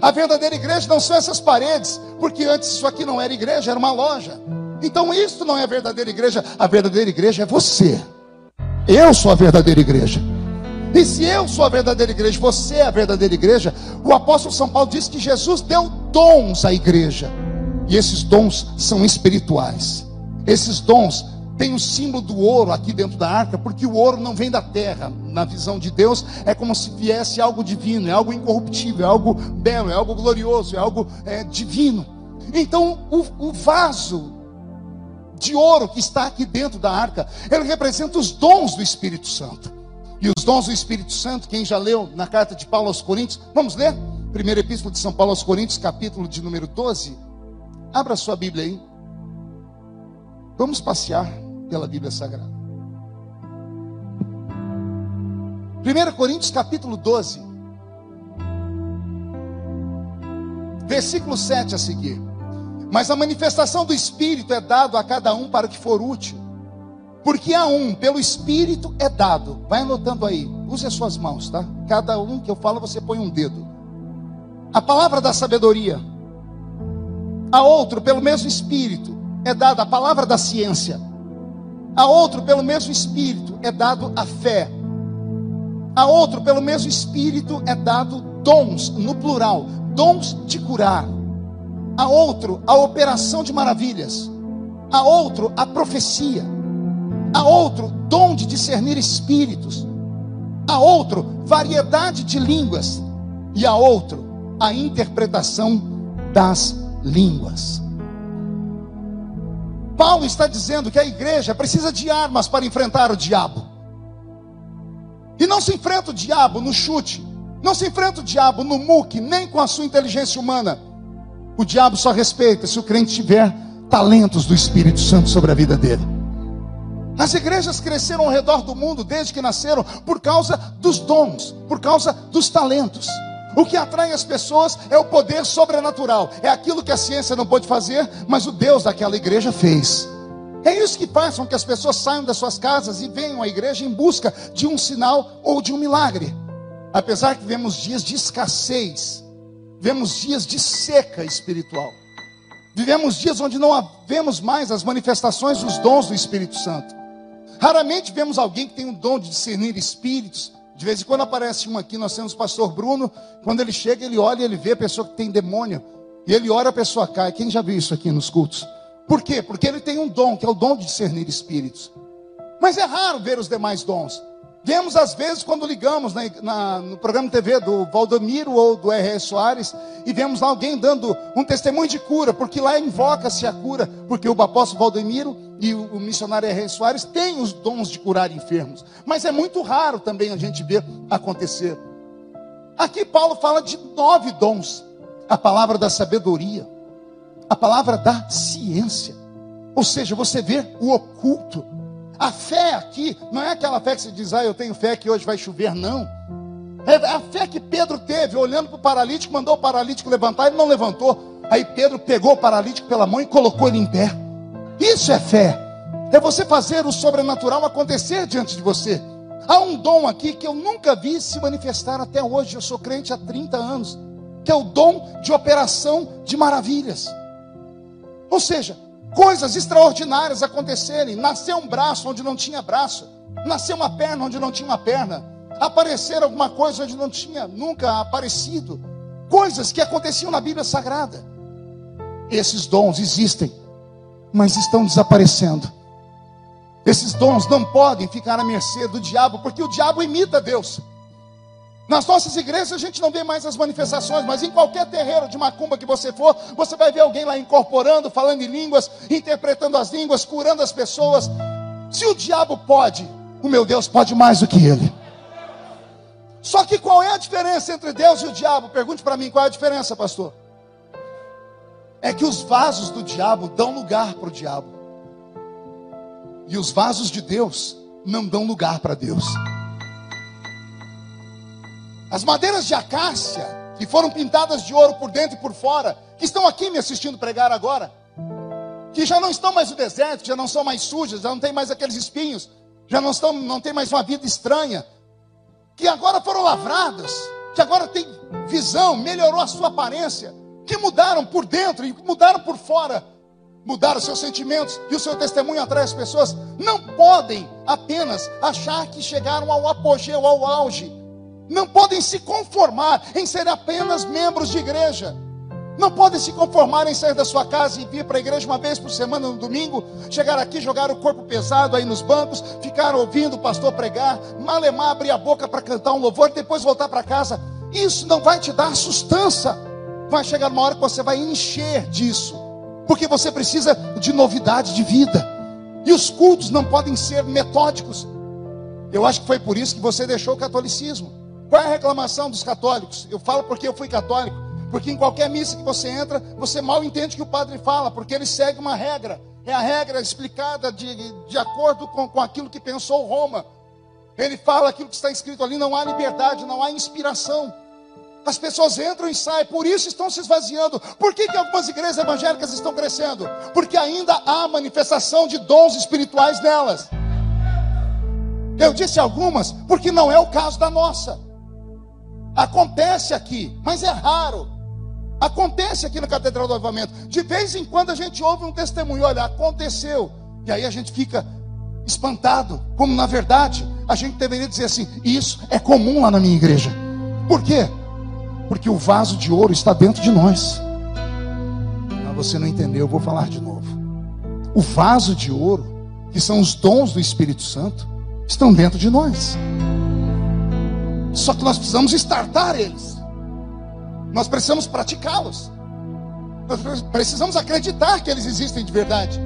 a verdadeira igreja não são essas paredes, porque antes isso aqui não era igreja, era uma loja. Então isso não é a verdadeira igreja, a verdadeira igreja é você. Eu sou a verdadeira igreja. E se eu sou a verdadeira igreja, você é a verdadeira igreja, o apóstolo São Paulo diz que Jesus deu dons à igreja. E esses dons são espirituais. Esses dons tem o símbolo do ouro aqui dentro da arca, porque o ouro não vem da terra. Na visão de Deus, é como se viesse algo divino, é algo incorruptível, é algo belo, é algo glorioso, é algo é, divino. Então, o, o vaso de ouro que está aqui dentro da arca, ele representa os dons do Espírito Santo. E os dons do Espírito Santo, quem já leu na carta de Paulo aos Coríntios, vamos ler? Primeira epístola de São Paulo aos Coríntios, capítulo de número 12. Abra sua Bíblia aí. Vamos passear pela Bíblia Sagrada. 1 Coríntios capítulo 12, versículo 7 a seguir. Mas a manifestação do Espírito é dado a cada um para que for útil. Porque a um, pelo Espírito é dado. Vai anotando aí, use as suas mãos, tá? Cada um que eu falo, você põe um dedo. A palavra da sabedoria. A outro, pelo mesmo Espírito, é dada a palavra da ciência. A outro, pelo mesmo Espírito, é dado a fé. A outro, pelo mesmo Espírito, é dado dons, no plural, dons de curar. A outro, a operação de maravilhas. A outro, a profecia. A outro, dom de discernir espíritos. A outro, variedade de línguas. E a outro, a interpretação das línguas. Paulo está dizendo que a igreja precisa de armas para enfrentar o diabo. E não se enfrenta o diabo no chute, não se enfrenta o diabo no muque, nem com a sua inteligência humana. O diabo só respeita se o crente tiver talentos do Espírito Santo sobre a vida dele. As igrejas cresceram ao redor do mundo desde que nasceram por causa dos dons, por causa dos talentos. O que atrai as pessoas é o poder sobrenatural, é aquilo que a ciência não pode fazer, mas o Deus daquela igreja fez. É isso que faz com que as pessoas saiam das suas casas e venham à igreja em busca de um sinal ou de um milagre. Apesar que vemos dias de escassez, vemos dias de seca espiritual. Vivemos dias onde não vemos mais as manifestações dos dons do Espírito Santo. Raramente vemos alguém que tem um dom de discernir espíritos. De vez em quando aparece um aqui, nós temos o pastor Bruno. Quando ele chega, ele olha e ele vê a pessoa que tem demônio. E ele ora, a pessoa cai. Quem já viu isso aqui nos cultos? Por quê? Porque ele tem um dom, que é o dom de discernir espíritos. Mas é raro ver os demais dons. Vemos às vezes quando ligamos na, na, no programa TV do Valdomiro ou do R.R. Soares e vemos alguém dando um testemunho de cura, porque lá invoca-se a cura, porque o apóstolo Valdomiro e o, o missionário R.R. Soares têm os dons de curar enfermos. Mas é muito raro também a gente ver acontecer. Aqui Paulo fala de nove dons: a palavra da sabedoria, a palavra da ciência. Ou seja, você vê o oculto. A fé aqui não é aquela fé que se diz, ah, eu tenho fé que hoje vai chover, não. É a fé que Pedro teve, olhando para o paralítico, mandou o paralítico levantar, ele não levantou. Aí Pedro pegou o paralítico pela mão e colocou ele em pé. Isso é fé. É você fazer o sobrenatural acontecer diante de você. Há um dom aqui que eu nunca vi se manifestar até hoje. Eu sou crente há 30 anos, que é o dom de operação de maravilhas. Ou seja, coisas extraordinárias acontecerem. Nascer um braço onde não tinha braço, nascer uma perna onde não tinha uma perna, aparecer alguma coisa onde não tinha nunca aparecido. Coisas que aconteciam na Bíblia Sagrada. Esses dons existem, mas estão desaparecendo. Esses dons não podem ficar à mercê do diabo, porque o diabo imita Deus. Nas nossas igrejas a gente não vê mais as manifestações, mas em qualquer terreiro de macumba que você for, você vai ver alguém lá incorporando, falando em línguas, interpretando as línguas, curando as pessoas. Se o diabo pode, o meu Deus pode mais do que ele. Só que qual é a diferença entre Deus e o diabo? Pergunte para mim qual é a diferença, pastor. É que os vasos do diabo dão lugar para o diabo, e os vasos de Deus não dão lugar para Deus. As madeiras de acácia, que foram pintadas de ouro por dentro e por fora, que estão aqui me assistindo pregar agora, que já não estão mais no deserto, já não são mais sujas, já não tem mais aqueles espinhos, já não, estão, não tem mais uma vida estranha, que agora foram lavradas, que agora tem visão, melhorou a sua aparência, que mudaram por dentro e mudaram por fora, mudaram seus sentimentos e o seu testemunho atrai as pessoas, não podem apenas achar que chegaram ao apogeu, ao auge não podem se conformar em ser apenas membros de igreja. Não podem se conformar em sair da sua casa e vir para a igreja uma vez por semana no domingo, chegar aqui, jogar o corpo pesado aí nos bancos, ficar ouvindo o pastor pregar, malemar, abrir a boca para cantar um louvor, depois voltar para casa. Isso não vai te dar sustância. Vai chegar uma hora que você vai encher disso, porque você precisa de novidade de vida. E os cultos não podem ser metódicos. Eu acho que foi por isso que você deixou o catolicismo. Qual é a reclamação dos católicos? Eu falo porque eu fui católico. Porque em qualquer missa que você entra, você mal entende o que o padre fala, porque ele segue uma regra. É a regra explicada de, de acordo com, com aquilo que pensou Roma. Ele fala aquilo que está escrito ali: não há liberdade, não há inspiração. As pessoas entram e saem, por isso estão se esvaziando. Por que, que algumas igrejas evangélicas estão crescendo? Porque ainda há manifestação de dons espirituais nelas. Eu disse algumas, porque não é o caso da nossa. Acontece aqui, mas é raro. Acontece aqui na Catedral do Avivamento. De vez em quando a gente ouve um testemunho, olha, aconteceu. E aí a gente fica espantado, como na verdade a gente deveria dizer assim: isso é comum lá na minha igreja. Por quê? Porque o vaso de ouro está dentro de nós. Mas você não entendeu, eu vou falar de novo. O vaso de ouro, que são os dons do Espírito Santo, estão dentro de nós. Só que nós precisamos estartar eles. Nós precisamos praticá-los. Nós precisamos acreditar que eles existem de verdade.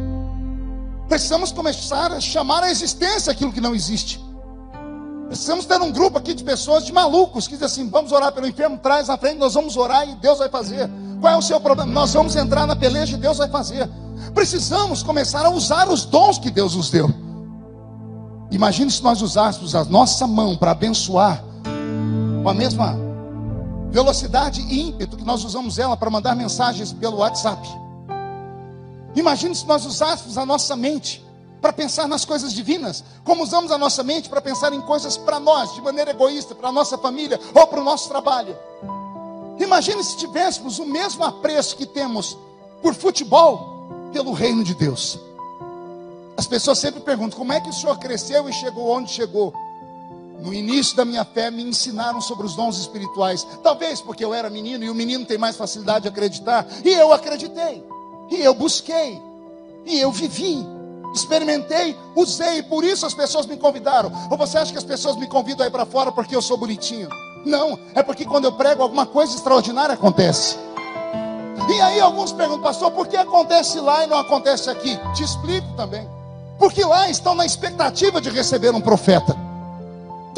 Precisamos começar a chamar a existência aquilo que não existe. Precisamos ter um grupo aqui de pessoas, de malucos, que dizem assim: vamos orar pelo enfermo, traz na frente, nós vamos orar e Deus vai fazer. Qual é o seu problema? Nós vamos entrar na peleja e Deus vai fazer. Precisamos começar a usar os dons que Deus nos deu. Imagine se nós usássemos a nossa mão para abençoar com a mesma velocidade e ímpeto que nós usamos ela para mandar mensagens pelo WhatsApp. Imagine se nós usássemos a nossa mente para pensar nas coisas divinas, como usamos a nossa mente para pensar em coisas para nós, de maneira egoísta, para a nossa família ou para o nosso trabalho. Imagine se tivéssemos o mesmo apreço que temos por futebol pelo reino de Deus. As pessoas sempre perguntam: como é que o senhor cresceu e chegou onde chegou? No início da minha fé, me ensinaram sobre os dons espirituais. Talvez porque eu era menino e o menino tem mais facilidade de acreditar. E eu acreditei. E eu busquei. E eu vivi. Experimentei, usei. Por isso as pessoas me convidaram. Ou você acha que as pessoas me convidam aí para fora porque eu sou bonitinho? Não. É porque quando eu prego, alguma coisa extraordinária acontece. E aí alguns perguntam, pastor, por que acontece lá e não acontece aqui? Te explico também. Porque lá estão na expectativa de receber um profeta.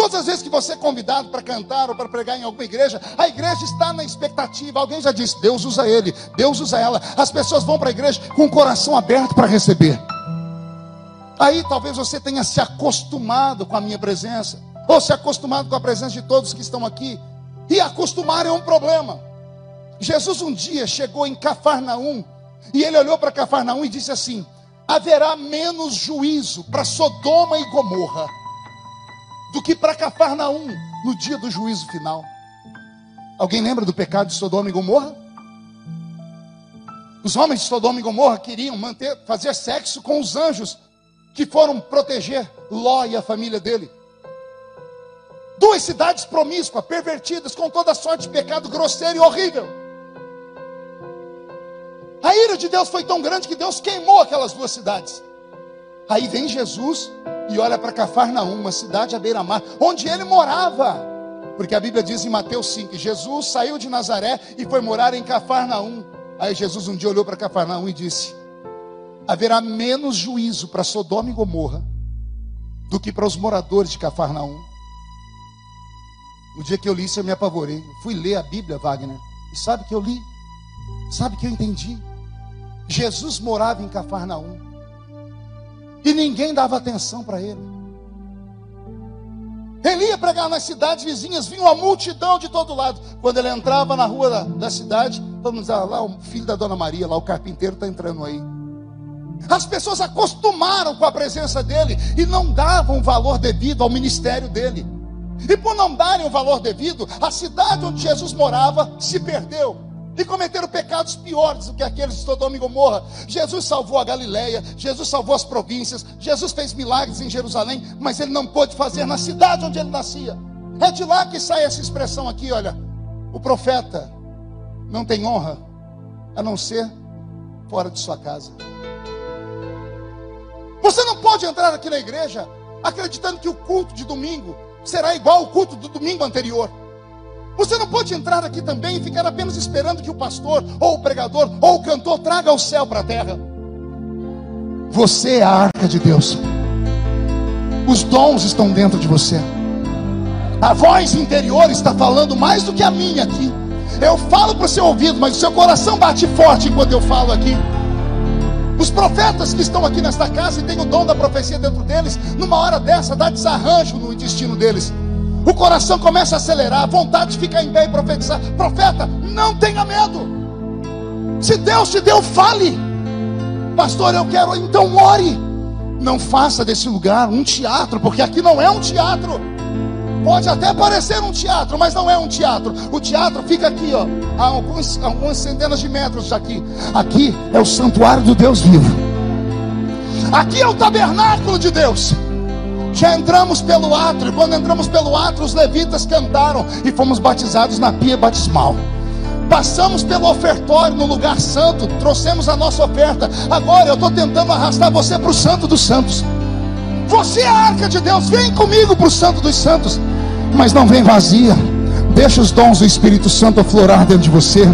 Todas as vezes que você é convidado para cantar ou para pregar em alguma igreja, a igreja está na expectativa. Alguém já disse: Deus usa ele, Deus usa ela. As pessoas vão para a igreja com o coração aberto para receber. Aí talvez você tenha se acostumado com a minha presença, ou se acostumado com a presença de todos que estão aqui. E acostumar é um problema. Jesus um dia chegou em Cafarnaum, e ele olhou para Cafarnaum e disse assim: haverá menos juízo para Sodoma e Gomorra do que para Cafarnaum no dia do juízo final. Alguém lembra do pecado de Sodoma e Gomorra? Os homens de Sodoma e Gomorra queriam manter, fazer sexo com os anjos que foram proteger Ló e a família dele. Duas cidades promíscuas, pervertidas, com toda sorte de pecado grosseiro e horrível. A ira de Deus foi tão grande que Deus queimou aquelas duas cidades. Aí vem Jesus e olha para Cafarnaum, uma cidade à beira-mar, onde ele morava. Porque a Bíblia diz em Mateus 5: Jesus saiu de Nazaré e foi morar em Cafarnaum. Aí Jesus um dia olhou para Cafarnaum e disse: Haverá menos juízo para Sodoma e Gomorra do que para os moradores de Cafarnaum. No dia que eu li isso, eu me apavorei. fui ler a Bíblia, Wagner. E sabe que eu li? Sabe que eu entendi? Jesus morava em Cafarnaum. E ninguém dava atenção para ele. Ele ia pregar nas cidades vizinhas, vinha uma multidão de todo lado. Quando ele entrava na rua da, da cidade, mundo dizia, lá o filho da dona Maria, lá o carpinteiro está entrando aí. As pessoas acostumaram com a presença dele e não davam valor devido ao ministério dele. E por não darem o valor devido, a cidade onde Jesus morava se perdeu e cometeram pecados piores do que aqueles de Sodoma e Gomorra. Jesus salvou a Galileia, Jesus salvou as províncias, Jesus fez milagres em Jerusalém, mas ele não pôde fazer na cidade onde ele nascia. É de lá que sai essa expressão aqui, olha. O profeta não tem honra a não ser fora de sua casa. Você não pode entrar aqui na igreja acreditando que o culto de domingo será igual ao culto do domingo anterior. Você não pode entrar aqui também e ficar apenas esperando que o pastor, ou o pregador, ou o cantor traga o céu para a terra. Você é a arca de Deus. Os dons estão dentro de você. A voz interior está falando mais do que a minha aqui. Eu falo para o seu ouvido, mas o seu coração bate forte enquanto eu falo aqui. Os profetas que estão aqui nesta casa e têm o dom da profecia dentro deles, numa hora dessa dá desarranjo no intestino deles. O coração começa a acelerar, a vontade de ficar em pé e profetizar. Profeta, não tenha medo. Se Deus te deu, fale. Pastor, eu quero, então ore. Não faça desse lugar um teatro, porque aqui não é um teatro. Pode até parecer um teatro, mas não é um teatro. O teatro fica aqui, ó, a alguns, algumas centenas de metros daqui. Aqui é o santuário do Deus vivo. Aqui é o tabernáculo de Deus. Já entramos pelo átrio. Quando entramos pelo átrio, os levitas cantaram e fomos batizados na pia batismal. Passamos pelo ofertório no lugar santo, trouxemos a nossa oferta. Agora eu estou tentando arrastar você para o Santo dos Santos. Você é a arca de Deus, vem comigo para o Santo dos Santos mas não vem vazia. Deixa os dons do Espírito Santo aflorar dentro de você.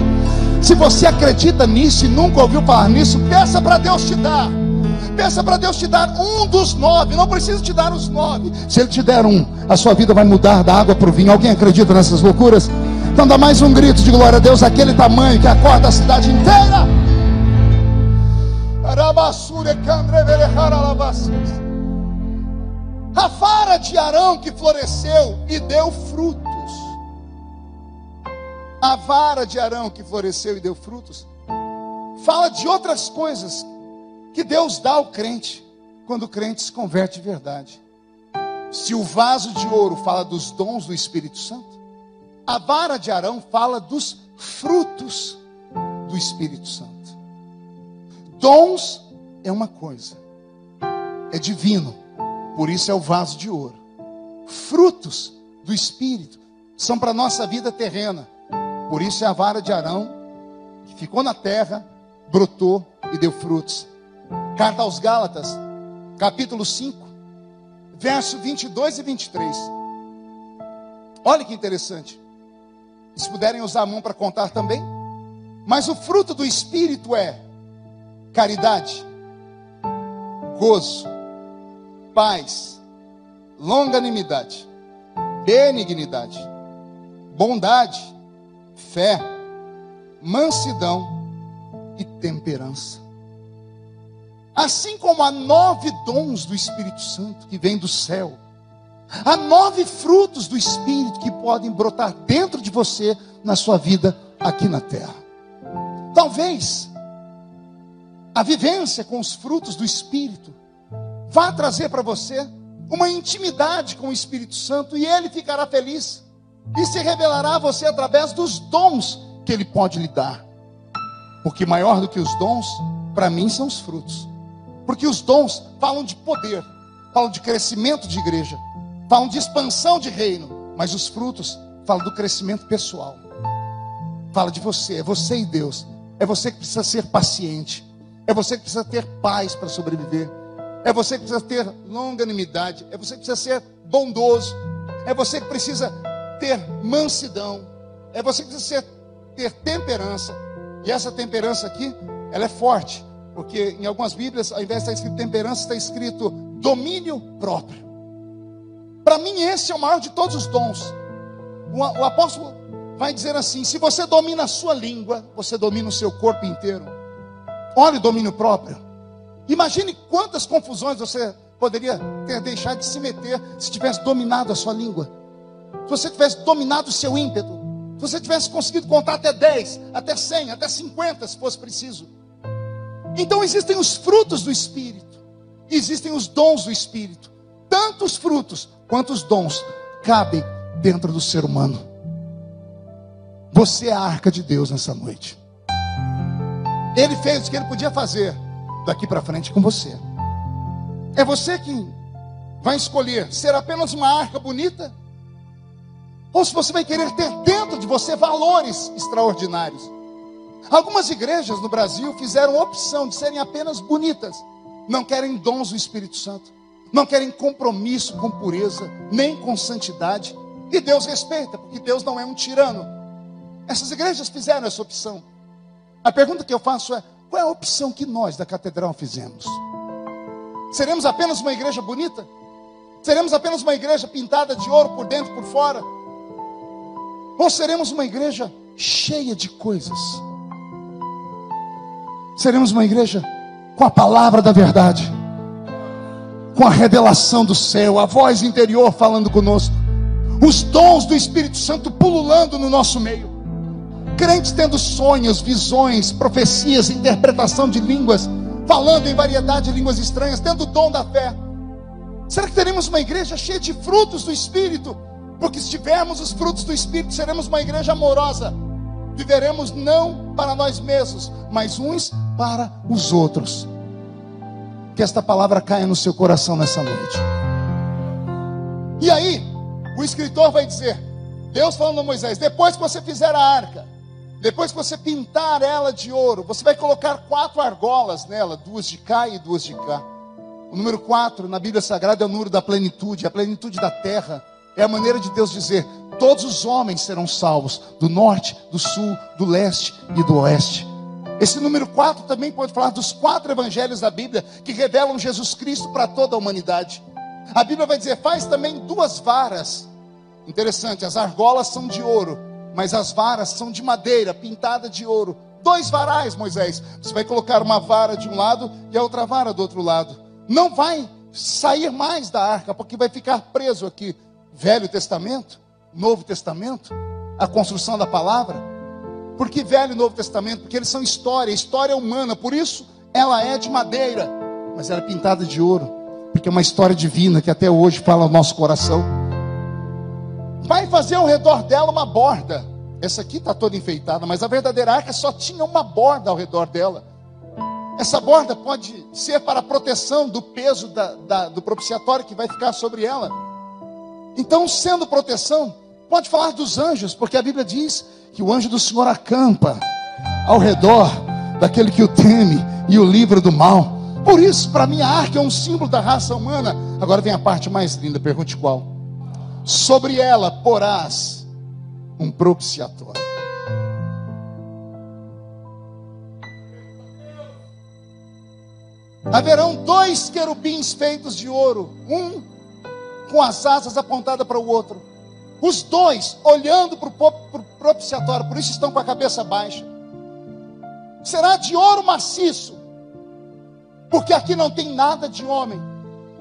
Se você acredita nisso e nunca ouviu falar nisso, peça para Deus te dar. Peça para Deus te dar um dos nove. Não precisa te dar os nove. Se Ele te der um, a sua vida vai mudar da água para o vinho. Alguém acredita nessas loucuras? Então dá mais um grito de glória a Deus, aquele tamanho que acorda a cidade inteira. A vara de Arão que floresceu e deu frutos. A vara de Arão que floresceu e deu frutos. Fala de outras coisas que Deus dá ao crente quando o crente se converte de verdade. Se o vaso de ouro fala dos dons do Espírito Santo, a vara de Arão fala dos frutos do Espírito Santo. Dons é uma coisa, é divino por isso é o vaso de ouro. Frutos do Espírito são para a nossa vida terrena. Por isso é a vara de Arão, que ficou na terra, brotou e deu frutos. Carta aos Gálatas, capítulo 5, verso 22 e 23. Olha que interessante. Se puderem usar a mão para contar também. Mas o fruto do Espírito é caridade, gozo, paz, longanimidade, benignidade, bondade, fé, mansidão e temperança. Assim como há nove dons do Espírito Santo que vem do céu, há nove frutos do Espírito que podem brotar dentro de você na sua vida aqui na terra. Talvez a vivência com os frutos do Espírito Vá trazer para você uma intimidade com o Espírito Santo e ele ficará feliz e se revelará a você através dos dons que ele pode lhe dar. Porque maior do que os dons, para mim, são os frutos. Porque os dons falam de poder, falam de crescimento de igreja, falam de expansão de reino, mas os frutos falam do crescimento pessoal. Fala de você, é você e Deus. É você que precisa ser paciente. É você que precisa ter paz para sobreviver. É você que precisa ter longanimidade. É você que precisa ser bondoso. É você que precisa ter mansidão. É você que precisa ser, ter temperança. E essa temperança aqui, ela é forte. Porque em algumas Bíblias, ao invés de estar escrito temperança, está escrito domínio próprio. Para mim, esse é o maior de todos os dons. O, o apóstolo vai dizer assim: se você domina a sua língua, você domina o seu corpo inteiro. Olha o domínio próprio. Imagine quantas confusões você poderia ter deixado de se meter se tivesse dominado a sua língua. Se você tivesse dominado o seu ímpeto. Se você tivesse conseguido contar até 10, até 100, até 50, se fosse preciso. Então existem os frutos do Espírito. Existem os dons do Espírito. Tanto os frutos quanto os dons cabem dentro do ser humano. Você é a arca de Deus nessa noite. Ele fez o que ele podia fazer daqui para frente com você. É você quem vai escolher ser apenas uma arca bonita, ou se você vai querer ter dentro de você valores extraordinários. Algumas igrejas no Brasil fizeram opção de serem apenas bonitas, não querem dons do Espírito Santo, não querem compromisso com pureza, nem com santidade, e Deus respeita, porque Deus não é um tirano. Essas igrejas fizeram essa opção. A pergunta que eu faço é: qual é a opção que nós da catedral fizemos? Seremos apenas uma igreja bonita? Seremos apenas uma igreja pintada de ouro por dentro e por fora? Ou seremos uma igreja cheia de coisas? Seremos uma igreja com a palavra da verdade, com a revelação do céu, a voz interior falando conosco, os dons do Espírito Santo pululando no nosso meio, crentes tendo sonhos, visões, profecias, interpretação de línguas, falando em variedade de línguas estranhas, tendo o dom da fé. Será que teremos uma igreja cheia de frutos do Espírito? Porque se tivermos os frutos do Espírito, seremos uma igreja amorosa. Viveremos não para nós mesmos, mas uns para os outros. Que esta palavra caia no seu coração nessa noite. E aí, o escritor vai dizer: Deus falando a Moisés: depois que você fizer a arca, depois que você pintar ela de ouro, você vai colocar quatro argolas nela, duas de cá e duas de cá. O número quatro na Bíblia Sagrada é o número da plenitude, a plenitude da terra. É a maneira de Deus dizer: todos os homens serão salvos, do norte, do sul, do leste e do oeste. Esse número 4 também pode falar dos quatro evangelhos da Bíblia que revelam Jesus Cristo para toda a humanidade. A Bíblia vai dizer: faz também duas varas. Interessante, as argolas são de ouro, mas as varas são de madeira, pintada de ouro. Dois varais, Moisés. Você vai colocar uma vara de um lado e a outra vara do outro lado. Não vai sair mais da arca, porque vai ficar preso aqui. Velho Testamento, Novo Testamento, a construção da palavra. Por que Velho e Novo Testamento? Porque eles são história, história humana, por isso ela é de madeira, mas ela é pintada de ouro, porque é uma história divina que até hoje fala ao nosso coração. Vai fazer ao redor dela uma borda. Essa aqui está toda enfeitada, mas a verdadeira arca só tinha uma borda ao redor dela. Essa borda pode ser para proteção do peso da, da, do propiciatório que vai ficar sobre ela. Então, sendo proteção, pode falar dos anjos, porque a Bíblia diz que o anjo do Senhor acampa ao redor daquele que o teme e o livra do mal. Por isso, para mim, a arca é um símbolo da raça humana. Agora vem a parte mais linda, pergunte qual. Sobre ela porás um propiciatório. Haverão dois querubins feitos de ouro, um com as asas apontadas para o outro. Os dois olhando para o propiciatório, por isso estão com a cabeça baixa. Será de ouro maciço, porque aqui não tem nada de homem,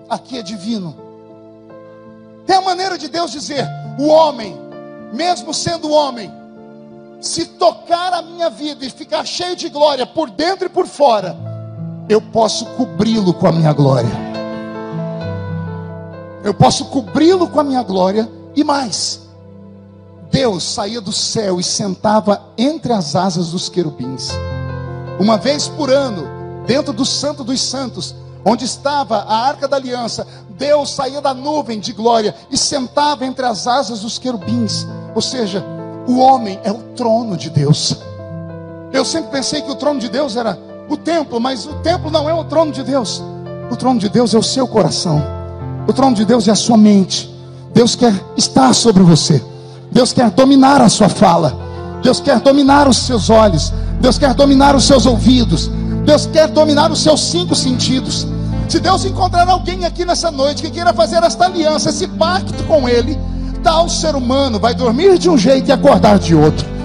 aqui é divino. Tem a maneira de Deus dizer: o homem, mesmo sendo homem, se tocar a minha vida e ficar cheio de glória por dentro e por fora, eu posso cobri-lo com a minha glória. Eu posso cobri-lo com a minha glória e mais. Deus saía do céu e sentava entre as asas dos querubins. Uma vez por ano, dentro do Santo dos Santos, onde estava a arca da aliança, Deus saía da nuvem de glória e sentava entre as asas dos querubins. Ou seja, o homem é o trono de Deus. Eu sempre pensei que o trono de Deus era o templo, mas o templo não é o trono de Deus. O trono de Deus é o seu coração. O trono de Deus é a sua mente. Deus quer estar sobre você. Deus quer dominar a sua fala. Deus quer dominar os seus olhos. Deus quer dominar os seus ouvidos. Deus quer dominar os seus cinco sentidos. Se Deus encontrar alguém aqui nessa noite que queira fazer esta aliança, esse pacto com Ele, tal ser humano vai dormir de um jeito e acordar de outro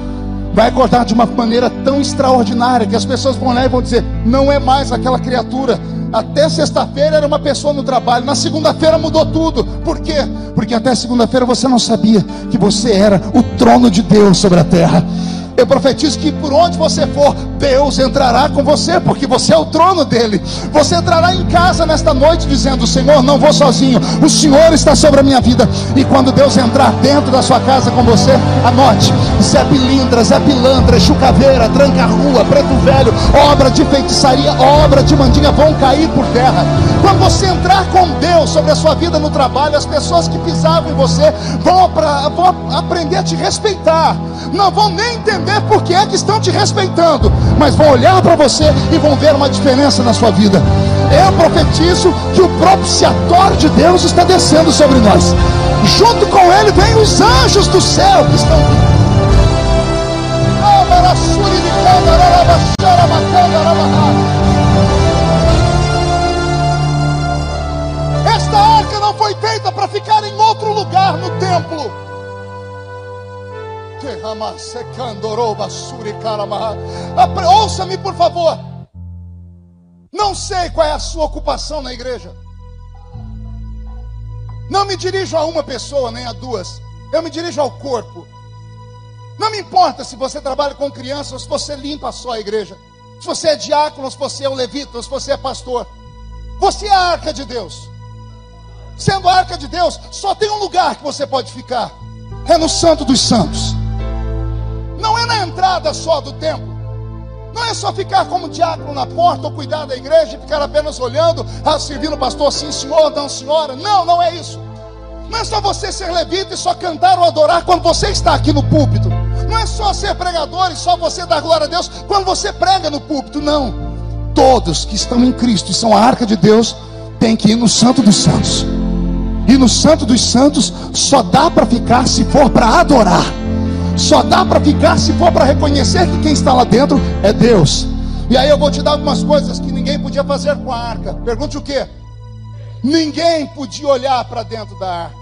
vai acordar de uma maneira tão extraordinária que as pessoas vão olhar e vão dizer: não é mais aquela criatura. Até sexta-feira era uma pessoa no trabalho, na segunda-feira mudou tudo. Por quê? Porque até segunda-feira você não sabia que você era o trono de Deus sobre a terra. Eu profetizo que por onde você for, Deus entrará com você, porque você é o trono dele. Você entrará em casa nesta noite dizendo: Senhor, não vou sozinho, o Senhor está sobre a minha vida. E quando Deus entrar dentro da sua casa com você, anote: Zé Pilindra, Zé Pilantra, Chucaveira, Tranca-Rua, Preto Velho, obra de feitiçaria, obra de mandinga vão cair por terra. Quando você entrar com Deus sobre a sua vida no trabalho, as pessoas que pisavam em você vão, pra, vão aprender a te respeitar, não vão nem entender por que é que estão te respeitando mas vão olhar para você e vão ver uma diferença na sua vida. Eu profetizo que o propiciatório de Deus está descendo sobre nós. Junto com ele vem os anjos do céu que estão. Esta arca não foi feita para ficar em outro lugar no templo. Ouça-me, por favor. Não sei qual é a sua ocupação na igreja. Não me dirijo a uma pessoa, nem a duas. Eu me dirijo ao corpo. Não me importa se você trabalha com crianças ou se você limpa só a igreja. Se você é diácono, se você é um levita, se você é pastor. Você é a arca de Deus. Sendo a arca de Deus, só tem um lugar que você pode ficar. É no Santo dos Santos. Não é na entrada só do templo. Não é só ficar como diácono na porta ou cuidar da igreja e ficar apenas olhando, ah, servindo o pastor, sim senhor, não senhora. Não, não é isso. Não é só você ser levita e só cantar ou adorar quando você está aqui no púlpito. Não é só ser pregador e só você dar glória a Deus quando você prega no púlpito. Não. Todos que estão em Cristo e são a arca de Deus têm que ir no Santo dos Santos. E no Santo dos Santos só dá para ficar se for para adorar. Só dá para ficar se for para reconhecer que quem está lá dentro é Deus. E aí eu vou te dar algumas coisas que ninguém podia fazer com a arca. Pergunte o que? Ninguém podia olhar para dentro da arca.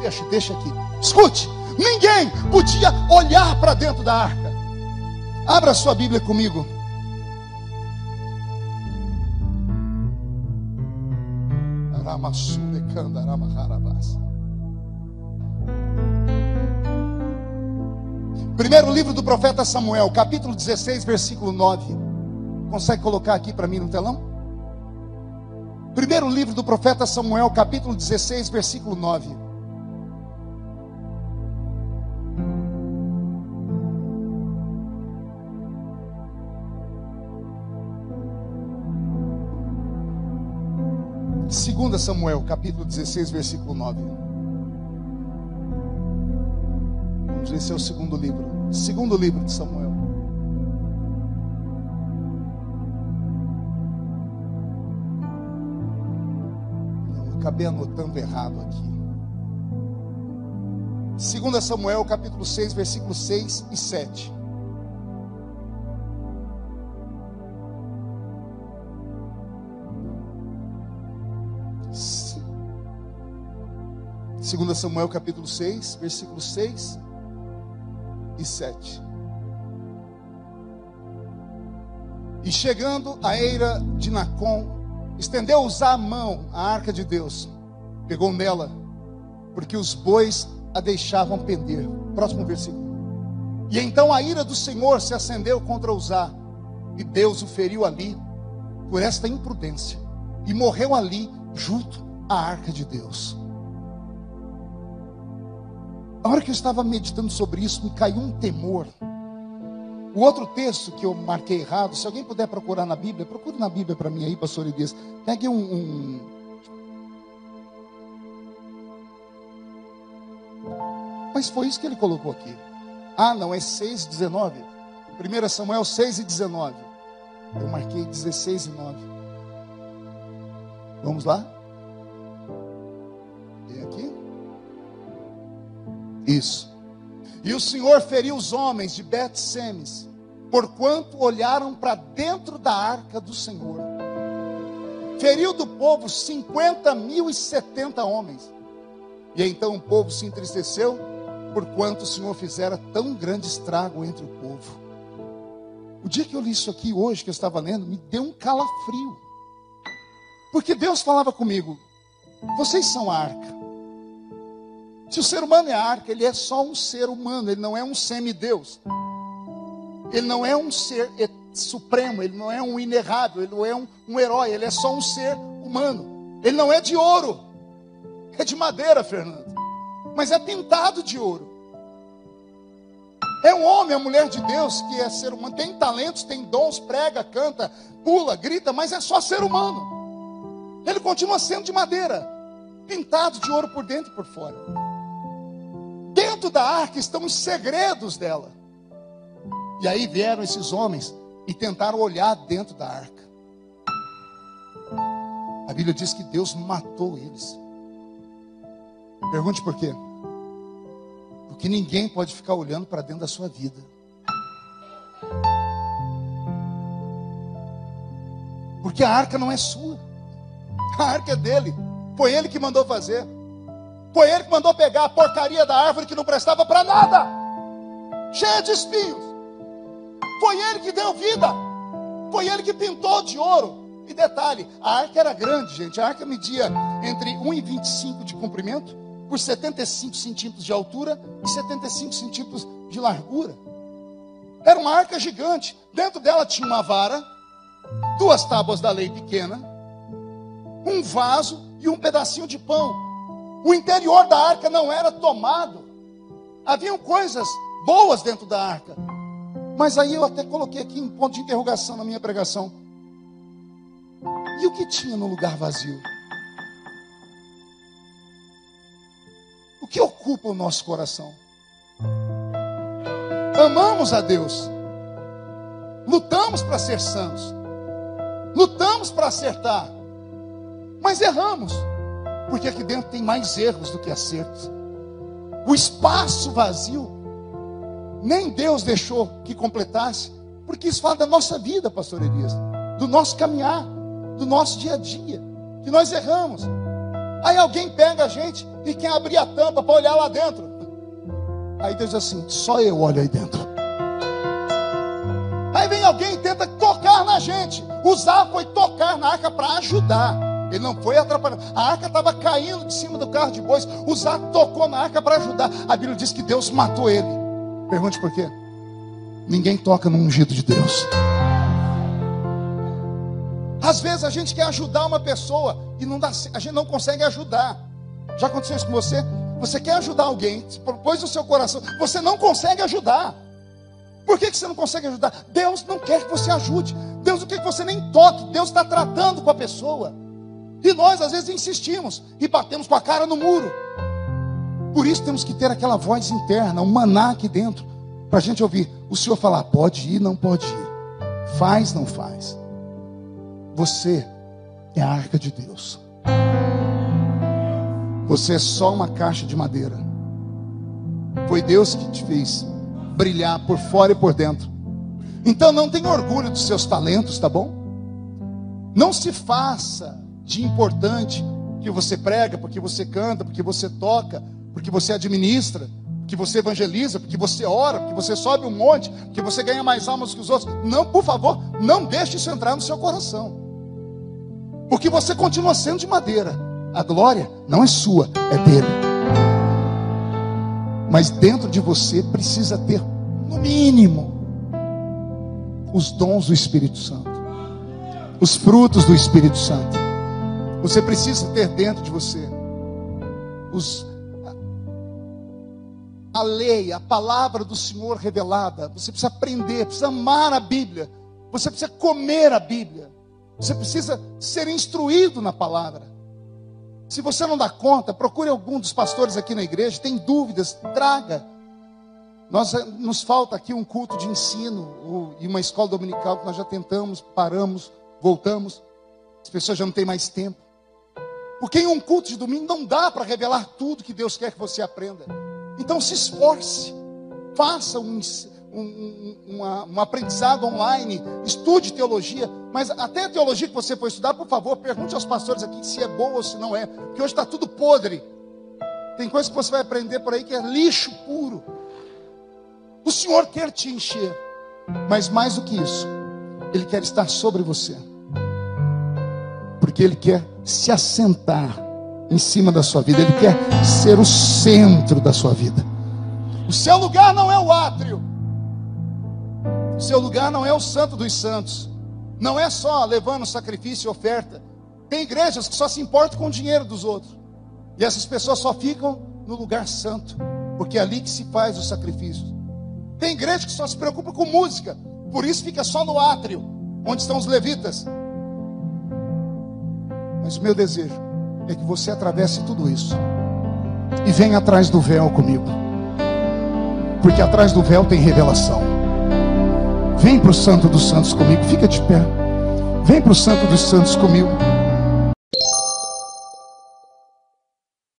Deixa, deixa aqui. Escute, ninguém podia olhar para dentro da arca. Abra sua Bíblia comigo. Primeiro livro do profeta Samuel, capítulo 16, versículo 9. Consegue colocar aqui para mim no telão? Primeiro livro do profeta Samuel, capítulo 16, versículo 9. Segunda Samuel, capítulo 16, versículo 9. Vamos ver se é o segundo livro. Segundo livro de Samuel. Não, acabei anotando errado aqui. Segunda Samuel, capítulo 6, versículos 6 e 7. Segunda Samuel capítulo 6, versículos 6 e 7. E chegando à eira de Nacon, estendeu usar a mão a arca de Deus, pegou nela, porque os bois a deixavam pender. Próximo versículo. E então a ira do Senhor se acendeu contra Uzá, e Deus o feriu ali por esta imprudência, e morreu ali junto à arca de Deus. A hora que eu estava meditando sobre isso, me caiu um temor. O outro texto que eu marquei errado, se alguém puder procurar na Bíblia, procure na Bíblia para mim aí, pastor Elias. Pegue um, um, Mas foi isso que ele colocou aqui. Ah, não, é 6 e 19. 1 Samuel 6 e 19. Eu marquei 16 e 9. Vamos lá? Isso. E o Senhor feriu os homens de Bet-Semes, porquanto olharam para dentro da arca do Senhor. Feriu do povo cinquenta mil e setenta homens. E então o povo se entristeceu, porquanto o Senhor fizera tão grande estrago entre o povo. O dia que eu li isso aqui hoje, que eu estava lendo, me deu um calafrio. Porque Deus falava comigo: vocês são a arca. Se o ser humano é arca, ele é só um ser humano, ele não é um semideus. Ele não é um ser supremo, ele não é um inerrável, ele não é um, um herói, ele é só um ser humano. Ele não é de ouro, é de madeira, Fernando, mas é pintado de ouro. É um homem, a mulher de Deus que é ser humano, tem talentos, tem dons, prega, canta, pula, grita, mas é só ser humano. Ele continua sendo de madeira, pintado de ouro por dentro e por fora. Dentro da arca estão os segredos dela. E aí vieram esses homens e tentaram olhar dentro da arca. A Bíblia diz que Deus matou eles. Pergunte por quê? Porque ninguém pode ficar olhando para dentro da sua vida. Porque a arca não é sua. A arca é dele. Foi ele que mandou fazer. Foi ele que mandou pegar a porcaria da árvore que não prestava para nada, cheia de espinhos. Foi ele que deu vida. Foi ele que pintou de ouro. E detalhe, a arca era grande, gente. A arca media entre 1,25 de comprimento por 75 centímetros de altura e 75 centímetros de largura. Era uma arca gigante. Dentro dela tinha uma vara, duas tábuas da lei pequena, um vaso e um pedacinho de pão. O interior da arca não era tomado. Haviam coisas boas dentro da arca. Mas aí eu até coloquei aqui um ponto de interrogação na minha pregação. E o que tinha no lugar vazio? O que ocupa o nosso coração? Amamos a Deus. Lutamos para ser santos. Lutamos para acertar. Mas erramos. Porque aqui dentro tem mais erros do que acertos. O espaço vazio, nem Deus deixou que completasse. Porque isso fala da nossa vida, pastor Elias. Do nosso caminhar. Do nosso dia a dia. Que nós erramos. Aí alguém pega a gente e quer abrir a tampa para olhar lá dentro. Aí Deus diz assim: só eu olho aí dentro. Aí vem alguém e tenta tocar na gente. Usar foi tocar na arca para ajudar. Ele não foi atrapalhando. A arca estava caindo de cima do carro de bois. Usar tocou na arca para ajudar. A Bíblia diz que Deus matou ele. Pergunte por quê? Ninguém toca no ungido de Deus. Às vezes a gente quer ajudar uma pessoa e não dá, a gente não consegue ajudar. Já aconteceu isso com você? Você quer ajudar alguém, propôs no seu coração, você não consegue ajudar. Por que, que você não consegue ajudar? Deus não quer que você ajude. Deus não quer que você nem toque. Deus está tratando com a pessoa. E nós, às vezes, insistimos e batemos com a cara no muro. Por isso temos que ter aquela voz interna, um maná aqui dentro, para a gente ouvir o Senhor falar: pode ir, não pode ir, faz, não faz. Você é a arca de Deus. Você é só uma caixa de madeira. Foi Deus que te fez brilhar por fora e por dentro. Então não tenha orgulho dos seus talentos, tá bom? Não se faça de importante que você prega, porque você canta, porque você toca, porque você administra, porque você evangeliza, porque você ora, porque você sobe um monte, porque você ganha mais almas que os outros. Não, por favor, não deixe isso entrar no seu coração. Porque você continua sendo de madeira. A glória não é sua, é dele. Mas dentro de você precisa ter, no mínimo, os dons do Espírito Santo, os frutos do Espírito Santo. Você precisa ter dentro de você os, a lei, a palavra do Senhor revelada. Você precisa aprender, precisa amar a Bíblia. Você precisa comer a Bíblia. Você precisa ser instruído na palavra. Se você não dá conta, procure algum dos pastores aqui na igreja. Tem dúvidas, traga. Nós, nos falta aqui um culto de ensino e uma escola dominical que nós já tentamos, paramos, voltamos. As pessoas já não têm mais tempo. Porque em um culto de domingo não dá para revelar tudo que Deus quer que você aprenda. Então se esforce, faça um, um, uma, um aprendizado online, estude teologia, mas até a teologia que você for estudar, por favor, pergunte aos pastores aqui se é boa ou se não é, porque hoje está tudo podre. Tem coisa que você vai aprender por aí que é lixo puro. O Senhor quer te encher, mas mais do que isso, Ele quer estar sobre você, porque Ele quer se assentar em cima da sua vida, Ele quer ser o centro da sua vida. O seu lugar não é o átrio, seu lugar não é o santo dos santos. Não é só levando sacrifício e oferta. Tem igrejas que só se importam com o dinheiro dos outros. E essas pessoas só ficam no lugar santo, porque é ali que se faz o sacrifício. Tem igreja que só se preocupa com música, por isso fica só no átrio, onde estão os levitas. Mas o meu desejo é que você atravesse tudo isso e venha atrás do véu comigo, porque atrás do véu tem revelação. Vem para o Santo dos Santos comigo. Fica de pé. Vem para o Santo dos Santos comigo.